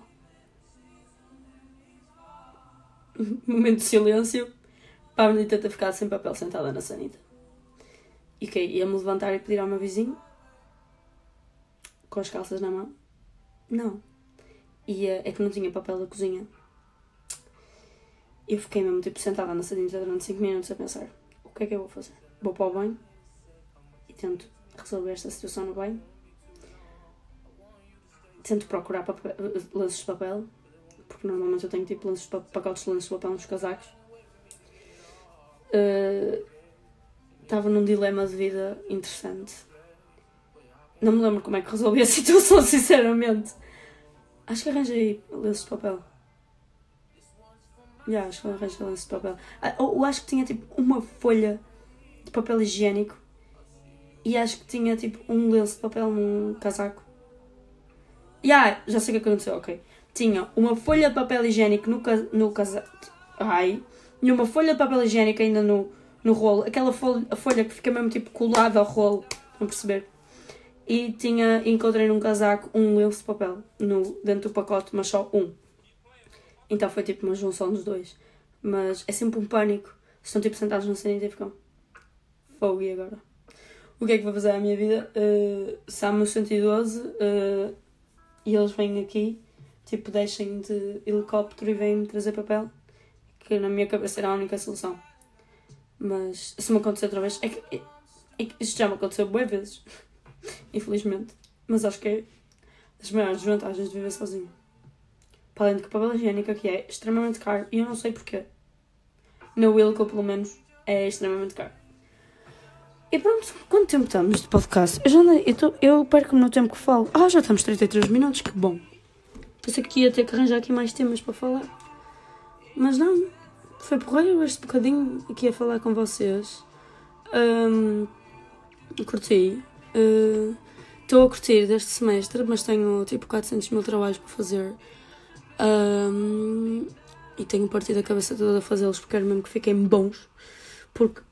[LAUGHS] Momento de silêncio para a Benedita ter ficado sem papel sentada na sanita. E que ia-me levantar e pedir ao meu vizinho com as calças na mão? Não. E é que não tinha papel da cozinha eu fiquei mesmo tipo sentada na sanita durante 5 minutos a pensar: o que é que eu vou fazer? Vou para o banho e tento resolver esta situação no banho. Tento procurar lenços de papel, porque normalmente eu tenho tipo lenços, pacotes de lenços de papel nos casacos. Estava num dilema de vida interessante. Não me lembro como é que resolvi a [LAUGHS] situação, sinceramente. Acho que arranjei lenços de papel. Já, acho que arranjo lenço de papel. Ah, eu acho que tinha tipo uma folha de papel higiênico e acho que tinha tipo um lenço de papel num casaco. Já, já sei o que aconteceu, ok. Tinha uma folha de papel higiênico no, no casaco. Ai. E uma folha de papel higiênico ainda no, no rolo. Aquela folha, folha que fica mesmo tipo colada ao rolo. Vão perceber? E tinha, encontrei num casaco um lenço de papel no, dentro do pacote, mas só um. Então foi tipo uma junção dos dois. Mas é sempre um pânico. Estão tipo sentados na cena e ficam. Fogo e agora? O que é que vou fazer à minha vida? Uh, Samu 112 uh, e eles vêm aqui, tipo, deixem de helicóptero e vêm trazer papel. Que na minha cabeça era a única solução. Mas se me acontecer outra vez. É que, é, é que isto já me aconteceu boas vezes. [LAUGHS] Infelizmente. Mas acho que é das maiores vantagens de viver sozinho. Para além de que o papel higiênico aqui é extremamente caro e eu não sei porquê. Na Wilco, pelo menos, é extremamente caro. E pronto, quanto tempo estamos de podcast? Eu já andei, eu, tô- eu perco-me no tempo que falo. Ah, já estamos 33 minutos, que bom. Pensei que ia ter que arranjar aqui mais temas para falar. Mas não, foi porreiro este bocadinho aqui a falar com vocês. Ahm, curti. Ah, Estou a curtir deste semestre, mas tenho tipo 400 mil trabalhos para fazer. Ahm, e tenho partido a cabeça toda a fazê-los porque quero mesmo que fiquem bons. Porque,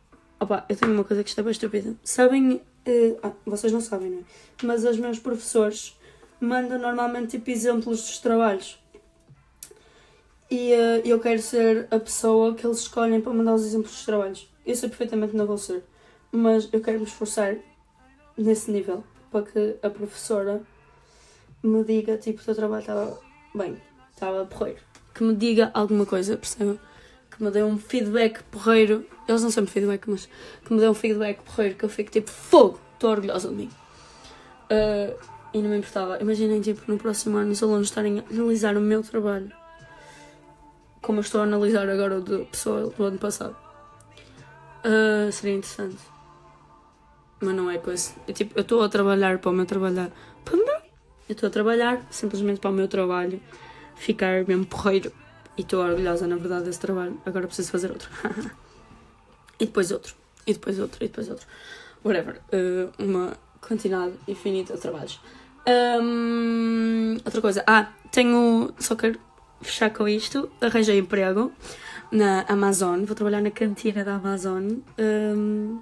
opa, eu tenho uma coisa que está bem estúpida. Sabem, eh, ah, vocês não sabem, não é? Mas os meus professores mandam normalmente tipo exemplos dos trabalhos. E eh, eu quero ser a pessoa que eles escolhem para mandar os exemplos dos trabalhos. Eu sei perfeitamente que não vou ser, mas eu quero me esforçar nesse nível para que a professora me diga tipo o teu trabalho estava bem, estava porreiro. Que me diga alguma coisa, percebem? Que me dê um feedback porreiro. Eles não sabem feedback, mas que me dê um feedback porreiro que eu fico tipo fogo, estou orgulhosa de mim. Ah, e não me importava. Imaginem tipo no próximo ano os alunos estarem a analisar o meu trabalho como eu estou a analisar agora o da pessoa do ano passado. Ah, seria interessante. Mas não é coisa. Eu, tipo, eu estou a trabalhar para o meu trabalhar. Eu estou a trabalhar simplesmente para o meu trabalho ficar mesmo porreiro. E estou orgulhosa, na verdade, desse trabalho. Agora preciso fazer outro. [LAUGHS] e depois outro. E depois outro. E depois outro. Whatever. Ah, uma quantidade infinita de trabalhos. Ahm, outra coisa. Ah, tenho. Só quero fechar com isto. Arranjei emprego na Amazon. Vou trabalhar na cantina da Amazon. Ahm,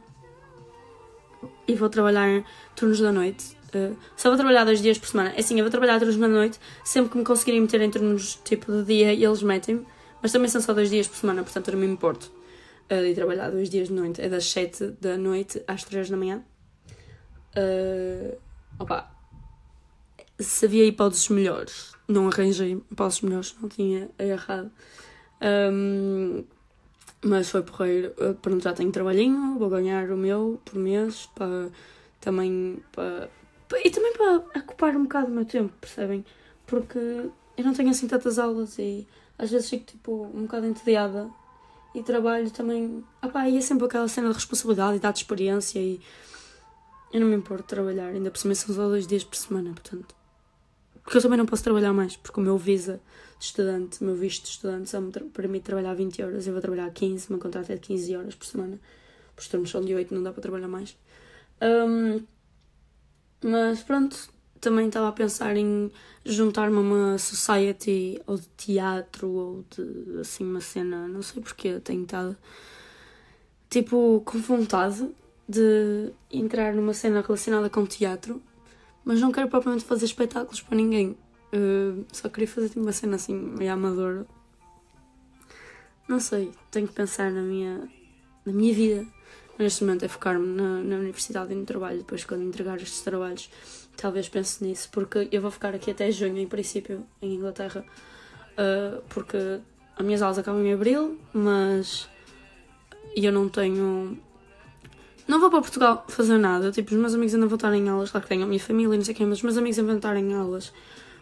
e vou trabalhar turnos da noite. Uh, só vou trabalhar dois dias por semana. É assim, eu vou trabalhar turnos da noite sempre que me conseguirem meter em turnos tipo de dia e eles metem-me. Mas também são só dois dias por semana, portanto eu não me importo uh, de trabalhar dois dias de noite. É das 7 da noite às 3 da manhã. Uh, opa, se havia hipóteses melhores, não arranjei hipóteses melhores, não tinha errado. Um, mas foi porreiro. Pronto, já tenho trabalhinho, vou ganhar o meu por mês para também para, e também para ocupar um bocado o meu tempo, percebem? Porque eu não tenho assim tantas aulas e às vezes fico tipo um bocado entediada e trabalho também. Ah pá, e é sempre aquela cena de responsabilidade e dá de experiência e eu não me importo de trabalhar, ainda por cima são só dois dias por semana, portanto. Porque eu também não posso trabalhar mais, porque o meu visa de estudante, o meu visto de estudante só me permite trabalhar 20 horas, eu vou trabalhar 15, o meu contrato é de 15 horas por semana, os turnos são de 8, não dá para trabalhar mais. Hum, mas pronto, também estava a pensar em juntar-me a uma society ou de teatro ou de assim uma cena, não sei porquê, tenho estado tipo com vontade de entrar numa cena relacionada com teatro, mas não quero propriamente fazer espetáculos para ninguém. Uh, só queria fazer tipo, uma cena assim meio amadora. Não sei, tenho que pensar na minha, na minha vida. Neste momento é focar-me na, na universidade e no trabalho. Depois, quando entregar estes trabalhos, talvez pense nisso, porque eu vou ficar aqui até junho, em princípio, em Inglaterra, uh, porque as minhas aulas acabam em abril, mas eu não tenho. Não vou para Portugal fazer nada. Tipo, os meus amigos ainda vão estar em aulas. Claro que tenho a minha família não sei quê, mas os meus amigos ainda vão estar em aulas.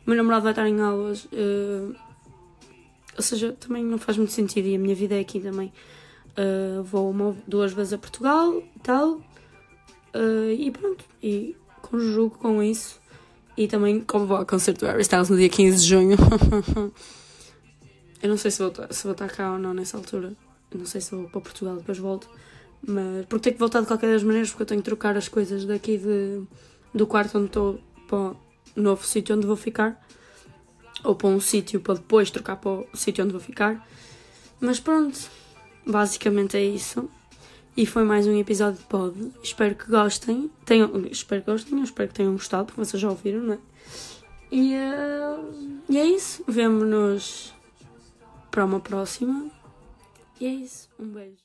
O meu namorado vai estar em aulas. uh, ou seja, também não faz muito sentido e a minha vida é aqui também. Uh, vou uma, duas vezes a Portugal e tal. Uh, e pronto. E conjugo com isso. E também, como vou ao concerto do Harry Styles no dia 15 de junho. [LAUGHS] eu não sei se vou, se vou estar cá ou não nessa altura. Eu não sei se vou para Portugal depois volto. Mas porque tenho que voltar de qualquer das maneiras, porque eu tenho que trocar as coisas daqui de, do quarto onde estou para o novo sítio onde vou ficar. Ou para um sítio para depois trocar para o sítio onde vou ficar. Mas pronto, basicamente é isso. E foi mais um episódio de pod. Espero que gostem. Tenham, espero que gostem, espero que tenham gostado, porque vocês já ouviram, não é? E, eh, e é isso. Vemo-nos para uma próxima. E é isso. Um beijo.